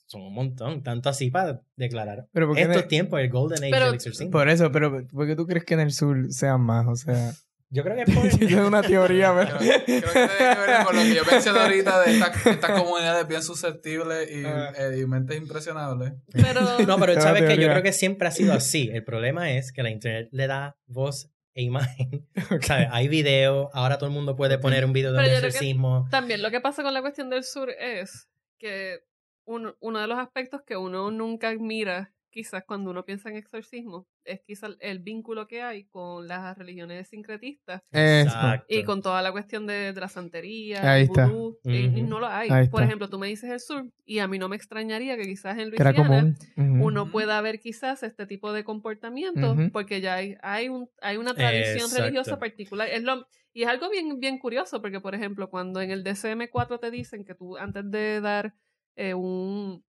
son un montón. Tanto así para declarar Pero ¿por qué en estos el- tiempos, el Golden Age Pero- del exorcismo. Por eso, pero ¿por qué tú crees que en el sur sean más? O sea, Yo creo que [LAUGHS] es por... yo tengo una teoría, Creo, pero... creo que tiene que ver con lo que yo [LAUGHS] mencioné ahorita de estas estas comunidades bien susceptibles y, Ah. eh, y mentes impresionables. Pero [LAUGHS] No, pero sabes que yo creo que siempre ha sido así. El problema es que la internet le da voz e imagen. ¿Sabes? Hay video, ahora todo el mundo puede poner un video de Pero un creo exorcismo. También lo que pasa con la cuestión del sur es que un- uno de los aspectos que uno nunca mira, quizás cuando uno piensa en exorcismo, es quizás el vínculo que hay con las religiones sincretistas. Exacto. y con toda la cuestión de, de la santería, Ahí el está. vudú, y- y Ujú. no lo hay. Ahí Por está. ejemplo, tú me dices el sur y a mí no me extrañaría que quizás en Luisiana uno pueda ver quizás este tipo de comportamiento porque ya hay, hay, un, hay una tradición Exacto. religiosa particular. Es lo, y es algo bien, bien curioso porque, por ejemplo, cuando en el DCM4 te dicen que tú antes de dar eh, un,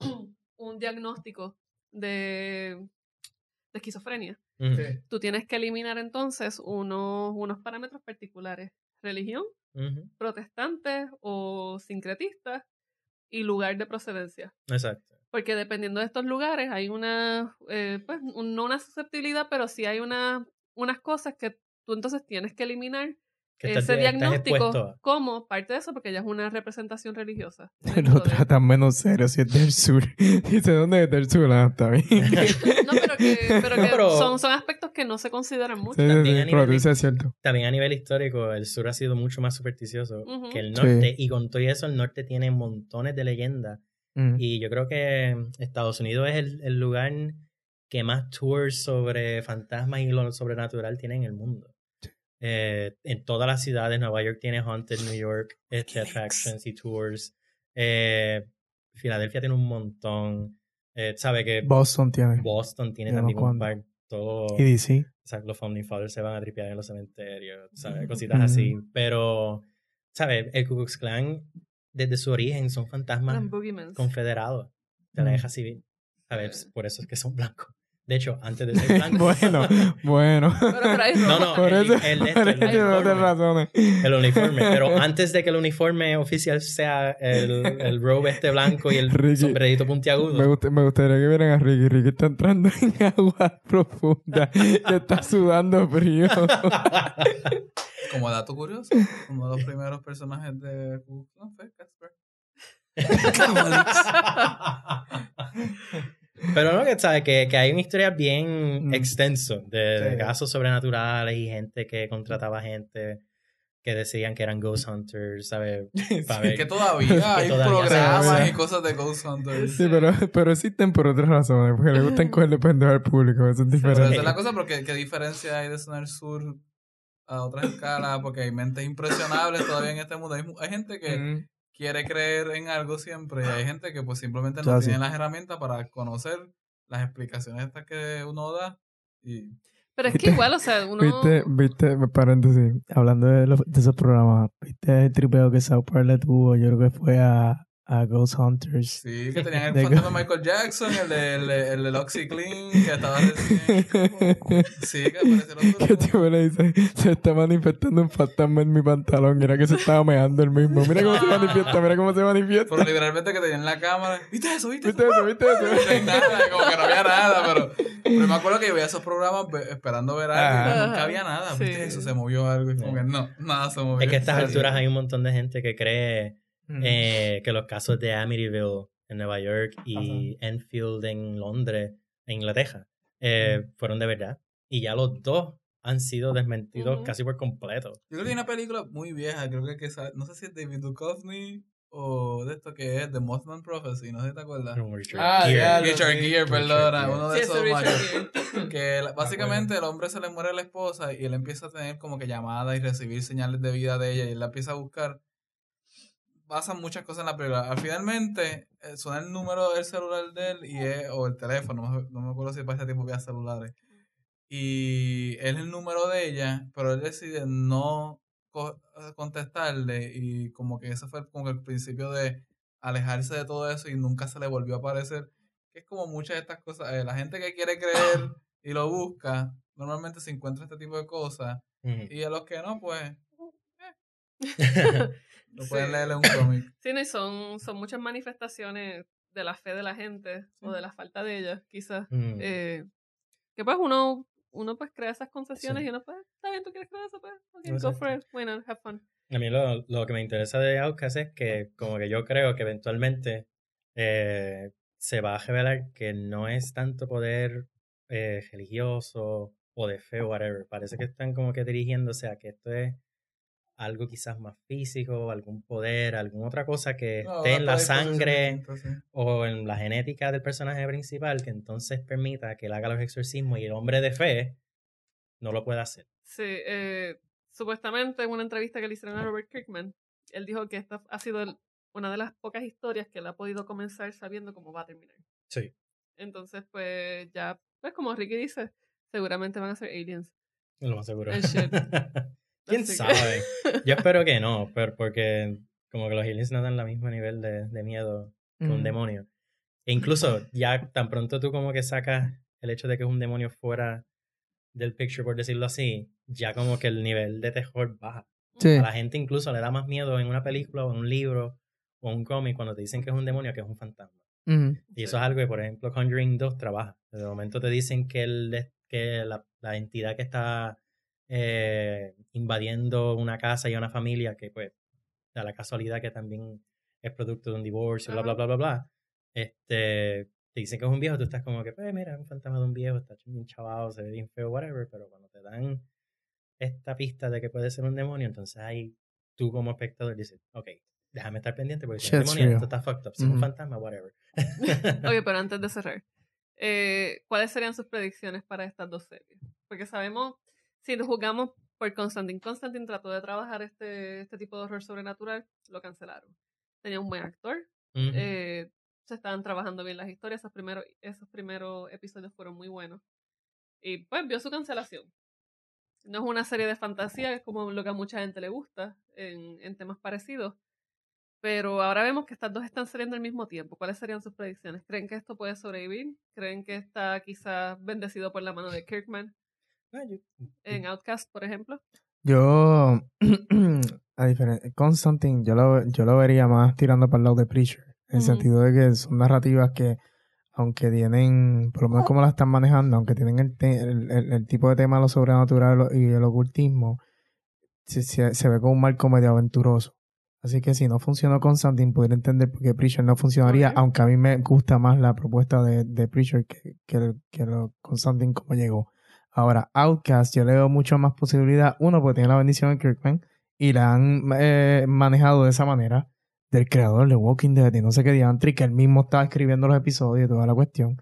[CLEARS THROAT] un diagnóstico de, de esquizofrenia, tú tienes que eliminar entonces unos, unos parámetros particulares. Religión, Ujú. protestante o sincretista y lugar de procedencia. Exacto. Porque dependiendo de estos lugares hay una, eh, pues, un- no una susceptibilidad, pero sí hay una, unas cosas que tú entonces tienes que eliminar Que ese estás diagnóstico como parte de eso, porque ya es una representación religiosa. [LAUGHS] Lo tratan menos serio si es del sur. [LAUGHS] Dice, ¿dónde es del sur? Ah, está bien. [LAUGHS] No, pero que, pero [LAUGHS] que pero- son, son aspectos que no se consideran mucho. Sí, También sí, a nivel de- dice es cierto. También a nivel histórico, el sur ha sido mucho más supersticioso que el Sí. norte. Y con todo eso, el norte tiene montones de leyendas. Mm. Y yo creo que Estados Unidos es el, el lugar que más tours sobre fantasmas y lo sobrenatural tiene en el mundo. Eh, en todas las ciudades, Nueva York tiene Haunted New York, este, attractions y tours. Eh, Filadelfia tiene un montón. Eh, sabe que Boston tiene. Boston tiene también unos un par. Todo, Y DC. o sea, los Founding Fathers se van a tripear en los cementerios, ¿sabes? Cositas Ujú. así. Pero, ¿sabes? El Ku Klux Klan, desde su origen, son fantasmas confederados de la Mm. guerra civil. ¿Sabes? Por eso es que son blancos. De hecho, antes de ser [LAUGHS] blanco. bueno, bueno. Pero No, no, Por el, eso, el, el- por uniforme. razones. El uniforme. Pero antes de que el uniforme oficial sea el, el robe este blanco y el Ricky, sombrerito puntiagudo. Me, gust- me gustaría que vieran a Ricky. Ricky está entrando en [LAUGHS] agua profunda y está sudando frío. Como dato curioso, uno de los primeros personajes de Klan fue Casper. [LAUGHS] Pero no, que sabes que, que hay una historia bien Mm. extenso de, de Sí. casos sobrenaturales y gente que contrataba gente que decían que eran ghost hunters, ¿sabes? [LAUGHS] Ver- Que todavía [LAUGHS] hay todavía programas y cosas de Ghost Hunters. Sí, pero, pero existen por otras razones, porque le gustan cogerle pendejo al público, eso es Pero diferente. esa es la cosa, porque qué diferencia hay de Sonar Sur a otras escalas, porque hay mentes impresionables todavía en este mundo. Hay, hay gente que Mm. Quiere creer en algo siempre y hay gente que pues simplemente Ya, no sí. tiene las herramientas para conocer las explicaciones estas que uno da. Y Pero es que igual, o sea, uno... Viste, viste, paréntesis, hablando de, los- de esos programas, viste el tripeo que South Park le tuvo, yo creo que fue a, a Ghost Hunters. sí, que tenían el De fantasma de Michael Jackson, el de, el de, el de Oxy Clean, que estaba recién. Sí, que aparecieron [LAUGHS] que todos. tipo le dice, se está manifestando un fantasma en mi pantalón, era que se estaba meando el mismo. Mira cómo se manifiesta, mira cómo se manifiesta. Pero literalmente que tenían la cámara. ¿Viste eso? ¿Viste eso? ¿Viste eso? ¿Viste No eso? hay nada, como que no había nada, pero, pero me acuerdo que yo veía esos programas esperando ver algo y nunca había nada. ¿Viste Sí. eso? Se movió algo y como que no, nada se movió. Es que a estas Sí. alturas hay un montón de gente que cree Mm. eh, que los casos de Amityville en Nueva York y Enfield en Londres, en Inglaterra, eh, fueron de verdad. Y ya los dos han sido desmentidos casi por completo. Yo creo que hay una película muy vieja, creo que, que no sé si es David Duchovny o de esto que es The Mothman Prophecy, no sé si te acuerdas. Richard Ah, Richard sí. Gere, Richard perdona, Gere. uno de Sí, esos machos. [CLEARS THROAT] Que la- básicamente el hombre se le muere a la esposa y él empieza a tener como que llamadas y recibir señales de vida de ella y él la empieza a buscar. Pasan muchas cosas en la película. Al finalmente eh, suena el número del celular de él y es, o el teléfono, no, me- acuerdo si para ese tiempo había celulares. Y es el número de ella, pero él decide no co- contestarle y como que ese fue como que el principio de alejarse de todo eso y nunca se le volvió a aparecer. Que es como muchas de estas cosas. eh, la gente que quiere creer y lo busca, normalmente se encuentra este tipo de cosas. Y a los que no, pues. [LAUGHS] no pueden Sí. leerle un cómic. [LAUGHS] Sí, no, y son, son muchas manifestaciones de la fe de la gente o de la falta de ella, quizás. Mm. Eh, que pues uno, uno pues crea esas concesiones Sí. y uno pues, está bien, tú quieres creer eso, pues, ok, go Exacto. for it, bueno, have fun. A mí lo, lo que me interesa de Outcast es que como que yo creo que eventualmente eh, se va a revelar que no es tanto poder eh, religioso o de fe o whatever. Parece que están como que dirigiéndose a que esto es algo quizás más físico, algún poder, alguna otra cosa que No, esté en la sangre sí. o en la genética del personaje principal que entonces permita que él haga los exorcismos y el hombre de fe no lo pueda hacer. Sí, eh, supuestamente en una entrevista que le hicieron a Robert Kirkman, él dijo que esta ha sido el- una de las pocas historias que él ha podido comenzar sabiendo cómo va a terminar. Sí. Entonces, pues ya, pues como Ricky dice, seguramente van a ser aliens. Lo más seguro. [LAUGHS] ¿Quién Así que- sabe? [LAUGHS] Yo espero que no, pero porque como que los aliens no dan el mismo nivel de, de miedo que un Mm. demonio. E incluso [LAUGHS] ya tan pronto tú como que sacas el hecho de que es un demonio fuera del picture, por decirlo así, ya como que el nivel de terror baja. Sí. A la gente incluso le da más miedo en una película o en un libro o un cómic cuando te dicen que es un demonio que es un fantasma. Mm. Y eso es algo que, por ejemplo, Conjuring 2 trabaja. De momento te dicen que, el, que la, la entidad que está eh, invadiendo una casa y una familia, que pues da la casualidad que también es producto de un divorcio, bla, bla, bla, bla, bla. Este, te dicen que es un viejo, tú estás como que, pues mira, es un fantasma de un viejo, está bien chavado, se ve bien feo, whatever, pero cuando te dan esta pista de que puede ser un demonio, entonces ahí tú como espectador dices, ok, déjame estar pendiente porque si es un demonio, esto está fucked up, si es un Ujú. fantasma, whatever. [LAUGHS] Oye, pero [LAUGHS] antes de cerrar, eh, ¿cuáles serían sus predicciones para estas dos series? Porque sabemos, si nos jugamos por Constantine, Constantine trató de trabajar este, este tipo de horror sobrenatural, lo cancelaron. Tenía un buen actor, eh, se estaban trabajando bien las historias, esos primeros, esos primeros episodios fueron muy buenos. Y pues vio su cancelación. No es una serie de fantasía, es como lo que a mucha gente le gusta en, en temas parecidos. Pero ahora vemos que estas dos están saliendo al mismo tiempo. ¿Cuáles serían sus predicciones? ¿Creen que esto puede sobrevivir? ¿Creen que está quizás bendecido por la mano de Kirkman? Ah, yo- En Outcast, por ejemplo. Yo, [CLEARS THROAT] a diferencia, Constantine, yo lo, yo lo vería más tirando para el lado de Preacher. En el sentido de que son narrativas que, aunque tienen, por lo menos como las están manejando, aunque tienen el, te- el, el- el tipo de tema de lo sobrenatural y el ocultismo, se, se, se ve como un marco medio aventuroso. Así que si no funcionó Constantine, podría entender por qué Preacher no funcionaría, aunque a mí me gusta más la propuesta de, de Preacher que, que, que lo Constantine como llegó. Ahora, Outcast, yo le veo mucho más posibilidad. Uno, porque tiene la bendición de Kirkman y la han eh, manejado de esa manera. Del creador de Walking Dead y no sé qué diantri, que él mismo estaba escribiendo los episodios y toda la cuestión.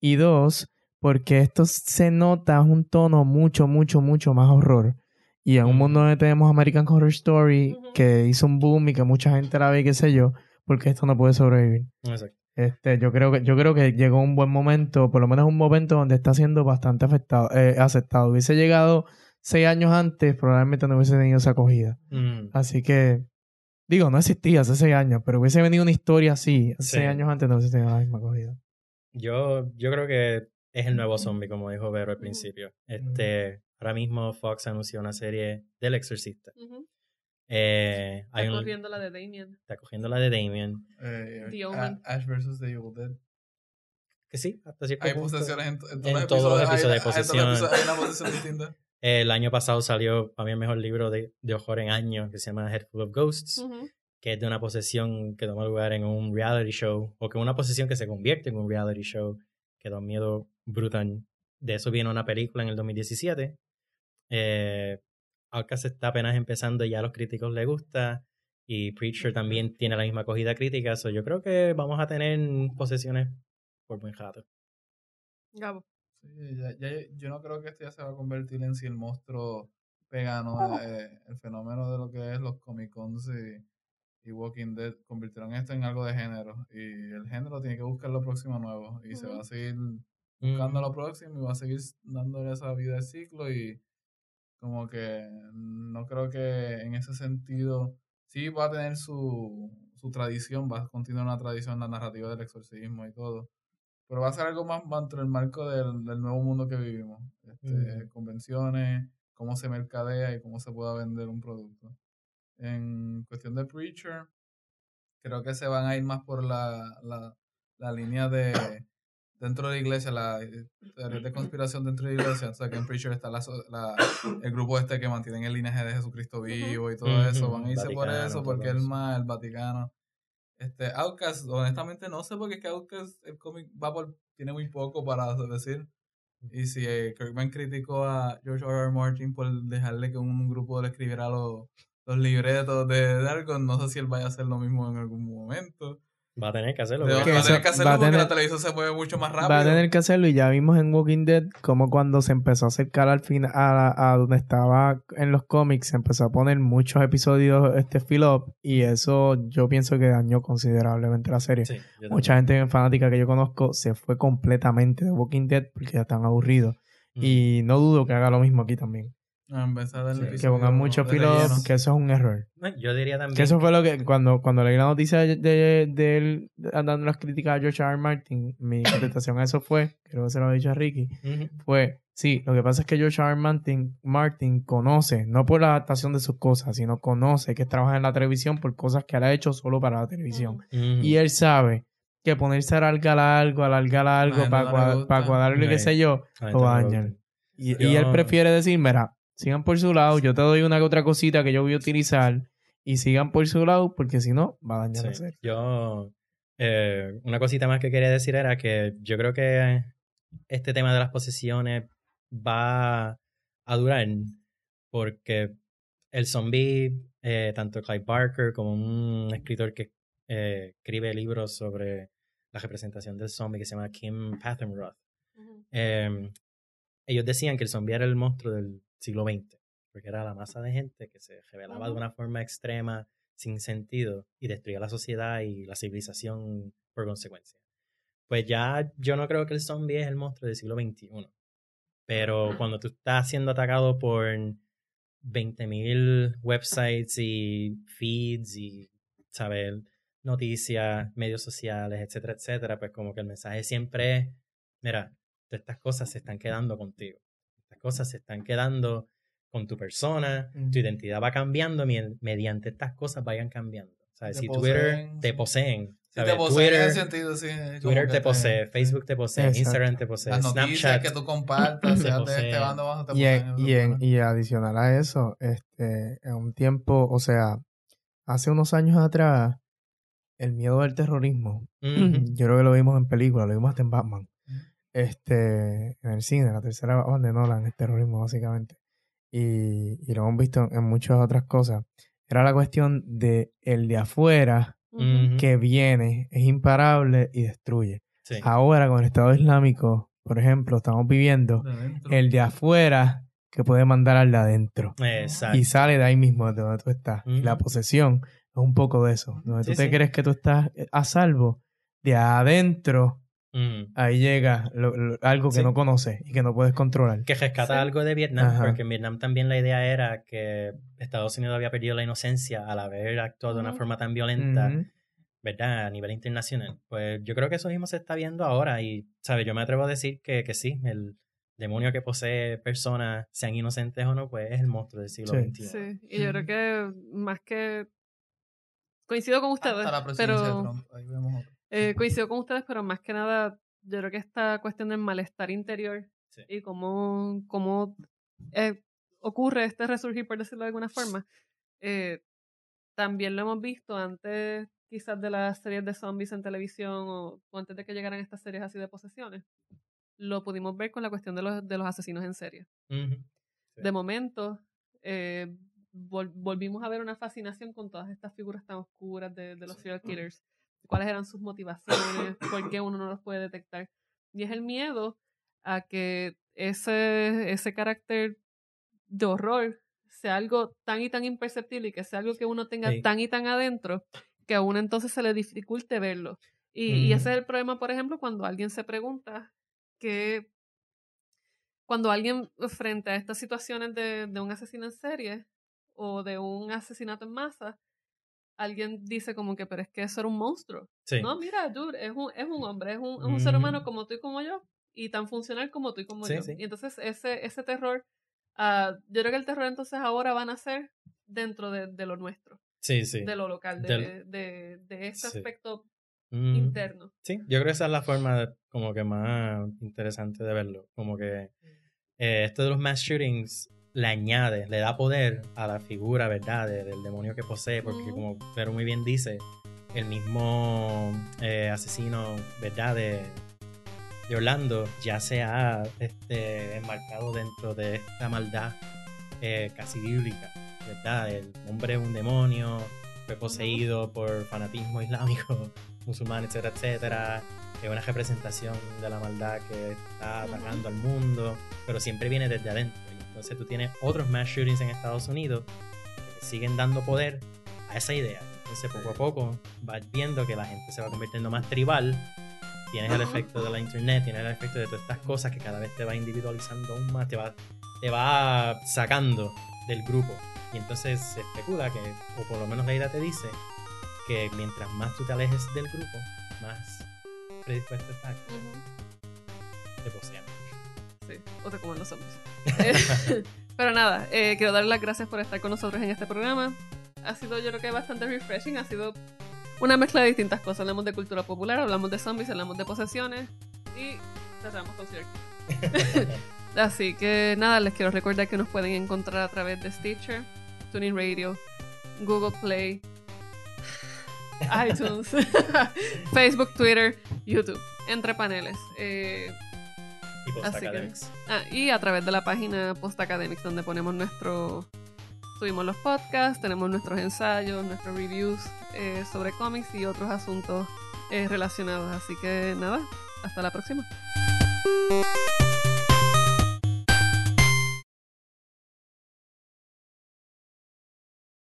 Y dos, porque esto se nota un tono mucho, mucho, mucho más horror. Y en un mundo donde tenemos American Horror Story, que hizo un boom y que mucha gente la ve y qué sé yo, porque esto no puede sobrevivir. Exacto. Este, yo creo que, yo creo que llegó un buen momento, por lo menos un momento donde está siendo bastante afectado, eh, aceptado. Hubiese llegado seis años antes, probablemente no hubiese tenido esa acogida. Mm, Así que, digo, no existía hace seis años, pero hubiese venido una historia así, hace Sí. seis años antes no hubiese tenido la misma acogida. Yo, yo creo que es el nuevo zombie, como dijo Vero al principio. Este, ahora mismo Fox anunció una serie del exorcista. Eh, hay Está un- corriendo la de Damien. está cogiendo la de Damien. Eh, The A- Omen. Ash vs. The Evil Dead. Que sí, hasta cierto Hay punto. posesiones en, en, en los todos los episodios de hay- hay- los posesión. episodios Hay una posesión distinta. [LAUGHS] El año pasado salió para mí el mejor libro de, de horror en años que se llama Head Full of Ghosts, Ujú. que es de una posesión que toma lugar en un reality show, o que una posesión que se convierte en un reality show, que da un miedo brutal. De eso viene una película en el 2017. Eh, Outcast está apenas empezando y ya a los críticos les gusta. Y Preacher también tiene la misma acogida crítica. So yo creo que vamos a tener posesiones por buen rato. Gabo. Sí, ya, ya- yo no creo que esto ya se va a convertir en si el monstruo pega, ¿no? Eh, el fenómeno de lo que es los Comic Cons y, y Walking Dead convirtieron esto en algo de género. Y el género tiene que buscar lo próximo nuevo. Y se Ujú. va a seguir buscando Mm, lo próximo y va a seguir dándole esa vida de ciclo. Y como que no creo que en ese sentido sí va a tener su, su tradición, va a continuar una tradición, la narrativa del exorcismo y todo. Pero va a ser algo más dentro del marco del, del nuevo mundo que vivimos. Este, Mm. Convenciones, cómo se mercadea y cómo se pueda vender un producto. En cuestión de Preacher, creo que se van a ir más por la, la, la línea de dentro de la iglesia, la eh, teoría de conspiración dentro de la iglesia. O sea, que en Preacher está la, el grupo este que mantienen el linaje de Jesucristo vivo y todo eso. Van a irse por eso, porque el más, el Vaticano. Este, Outcast, honestamente no sé porque es que Outcast, el cómic va por, tiene muy poco para decir. Y si eh, Kirkman criticó a George R. R. Martin por dejarle que un, grupo le escribiera los, los libretos de Dargon, no sé si él vaya a hacer lo mismo en algún momento. Va a tener que hacerlo. Va a tener que hacerlo va porque la televisión se mueve mucho más rápido. Va a tener que hacerlo y ya vimos en Walking Dead como cuando se empezó a acercar al final a, la- a donde estaba en los cómics se empezó a poner muchos episodios este fill up y eso yo pienso que dañó considerablemente la serie. Sí. Mucha gente fanática que yo conozco se fue completamente de Walking Dead porque ya están aburridos Mm. y no dudo que haga lo mismo aquí también. Ah, en Sí. Que pongan mucho relleno. que eso es un error. Yo diría también. Que eso fue lo que cuando, cuando leí la noticia de, de, de él dando las críticas a George R. R. Martin, mi [COUGHS] contestación a eso fue, creo que se lo había dicho a Ricky, fue, sí, lo que pasa es que George R. R. Martin, Martin conoce, no por la adaptación de sus cosas, sino conoce que trabaja en la televisión por cosas que él ha hecho solo para la televisión. Y él sabe que ponerse a alargar algo, alargar algo, para, no le gusta. cuadrarle, qué sé yo, lo va a dañar. Y, Yo- y él prefiere decir, mira, sigan por su lado, yo te doy una que otra cosita que yo voy a utilizar y sigan por su lado porque si no, va a dañar Sí. serie. Yo, eh, una cosita más que quería decir era que yo creo que este tema de las posesiones va a durar porque el zombie, eh, tanto Clive Barker como un escritor que eh, escribe libros sobre la representación del zombie que se llama Kim Pathenroth, eh, ellos decían que el zombie era el monstruo del siglo XX, porque era la masa de gente que se revelaba de una forma extrema, sin sentido, y destruía la sociedad y la civilización por consecuencia. Pues ya yo no creo que el zombie es el monstruo del siglo XXI. Pero cuando tú estás siendo atacado por 20.000 websites y feeds y saber noticias, medios sociales, etcétera, etcétera, pues como que el mensaje siempre es, mira, todas estas cosas se están quedando contigo. Cosas se están quedando con tu persona, tu identidad va cambiando mediante estas cosas vayan cambiando. O sea, Te si Twitter te poseen, te en Twitter, ese sentido, sí. Twitter te posee, Facebook te posee, Exacto. Instagram te posee, Las Snapchat que tú compartas, [CLEARS THROAT] te este bando bajo, te Y, en- poseen, y, en- eso, y adicional a eso, este, en un tiempo, o sea, hace unos años atrás, el miedo del terrorismo, yo creo que lo vimos en películas, lo vimos hasta en Batman. Este, en el cine, la tercera Batman de Nolan, el terrorismo básicamente, y, y lo hemos visto en, en muchas otras cosas, era la cuestión de el de afuera que viene, es imparable y destruye. Sí. Ahora con el Estado Islámico, por ejemplo, estamos viviendo de el de afuera que puede mandar al de adentro. Exacto. Y sale de ahí mismo, de donde tú estás. La posesión es un poco de eso. Donde tú te sí. crees que tú estás a salvo, de adentro, Ahí llega lo- lo- algo que Sí. no conoces y que no puedes controlar. que rescata Sí. algo de Vietnam, Ajá. porque en Vietnam también la idea era que Estados Unidos había perdido la inocencia al haber actuado de una forma tan violenta. ¿verdad? A nivel internacional. Pues yo creo que eso mismo se está viendo ahora y, ¿sabes? Yo me atrevo a decir que, que sí, el demonio que posee personas, sean inocentes o no, pues es el monstruo del siglo Sí. XXI. Sí, y yo creo que más que coincido con ustedes, Hasta la presidencia de pero Trump. Ahí vemos otro. Eh, coincido con ustedes, pero más que nada, yo creo que esta cuestión del malestar interior Sí. y cómo, cómo eh, ocurre este resurgir, por decirlo de alguna forma, eh, también lo hemos visto antes quizás de las series de zombies en televisión o, o antes de que llegaran estas series así de posesiones. Lo pudimos ver con la cuestión de los, de los asesinos en serie. Sí. De momento, eh, vol- volvimos a ver una fascinación con todas estas figuras tan oscuras de, de los serial killers. ¿Cuáles eran sus motivaciones? ¿Por qué uno no los puede detectar? Y es el miedo a que ese, ese carácter de horror sea algo tan y tan imperceptible y que sea algo que uno tenga Sí. tan y tan adentro que a uno entonces se le dificulte verlo. Y, y ese es el problema, por ejemplo, cuando alguien se pregunta que cuando alguien frente a estas situaciones de, de un asesino en serie o de un asesinato en masa, alguien dice como que, pero es que eso era un monstruo. Sí. No, mira, dude, es un, es un hombre, es un, es un ser humano como tú y como yo, y tan funcional como tú y como Sí, yo. sí. Y entonces ese, ese terror, ah, yo creo que el terror entonces ahora va a nacer dentro de, de lo nuestro, Sí, sí. de lo local, de, Del- de, de este aspecto Mm. interno. Sí, yo creo que esa es la forma como que más interesante de verlo. Como que eh, esto de los mass shootings le añade, le da poder a la figura, ¿verdad? de- del demonio que posee, porque como Pero muy bien dice, el mismo eh, asesino, ¿verdad? De, de Orlando ya se ha este, enmarcado dentro de esta maldad eh, casi bíblica, ¿verdad? El hombre es un demonio, fue poseído por fanatismo islámico, [LAUGHS] musulmán, etcétera, etcétera. Es una representación de la maldad que está atacando al mundo, pero siempre viene desde adentro. Entonces tú tienes otros mass shootings en Estados Unidos que le siguen dando poder a esa idea. Entonces poco a poco vas viendo que la gente se va convirtiendo más tribal. Tienes el efecto de la internet, tienes el efecto de todas estas cosas que cada vez te va individualizando aún más, te va, te va sacando del grupo. Y entonces se especula que, o por lo menos la idea te dice, que mientras más tú te alejes del grupo, más predispuesto estás a que te posean. Sí, o te comen los zombies. Eh, [LAUGHS] Pero nada, eh, quiero dar las gracias por estar con nosotros en este programa. Ha sido, yo creo que bastante refreshing. Ha sido una mezcla de distintas cosas. Hablamos de cultura popular, hablamos de zombies, hablamos de posesiones y cerramos con serial [LAUGHS] Así que nada, les quiero recordar que nos pueden encontrar a través de Stitcher, Tuning Radio, Google Play, [LAUGHS] iTunes, Facebook, Twitter, YouTube, entre paneles. Eh, y post Así que-. Ah, y a través de la página Post Academics, donde ponemos nuestro. Subimos los podcasts, tenemos nuestros ensayos, nuestros reviews eh, sobre cómics y otros asuntos eh, relacionados. Así que nada, hasta la próxima.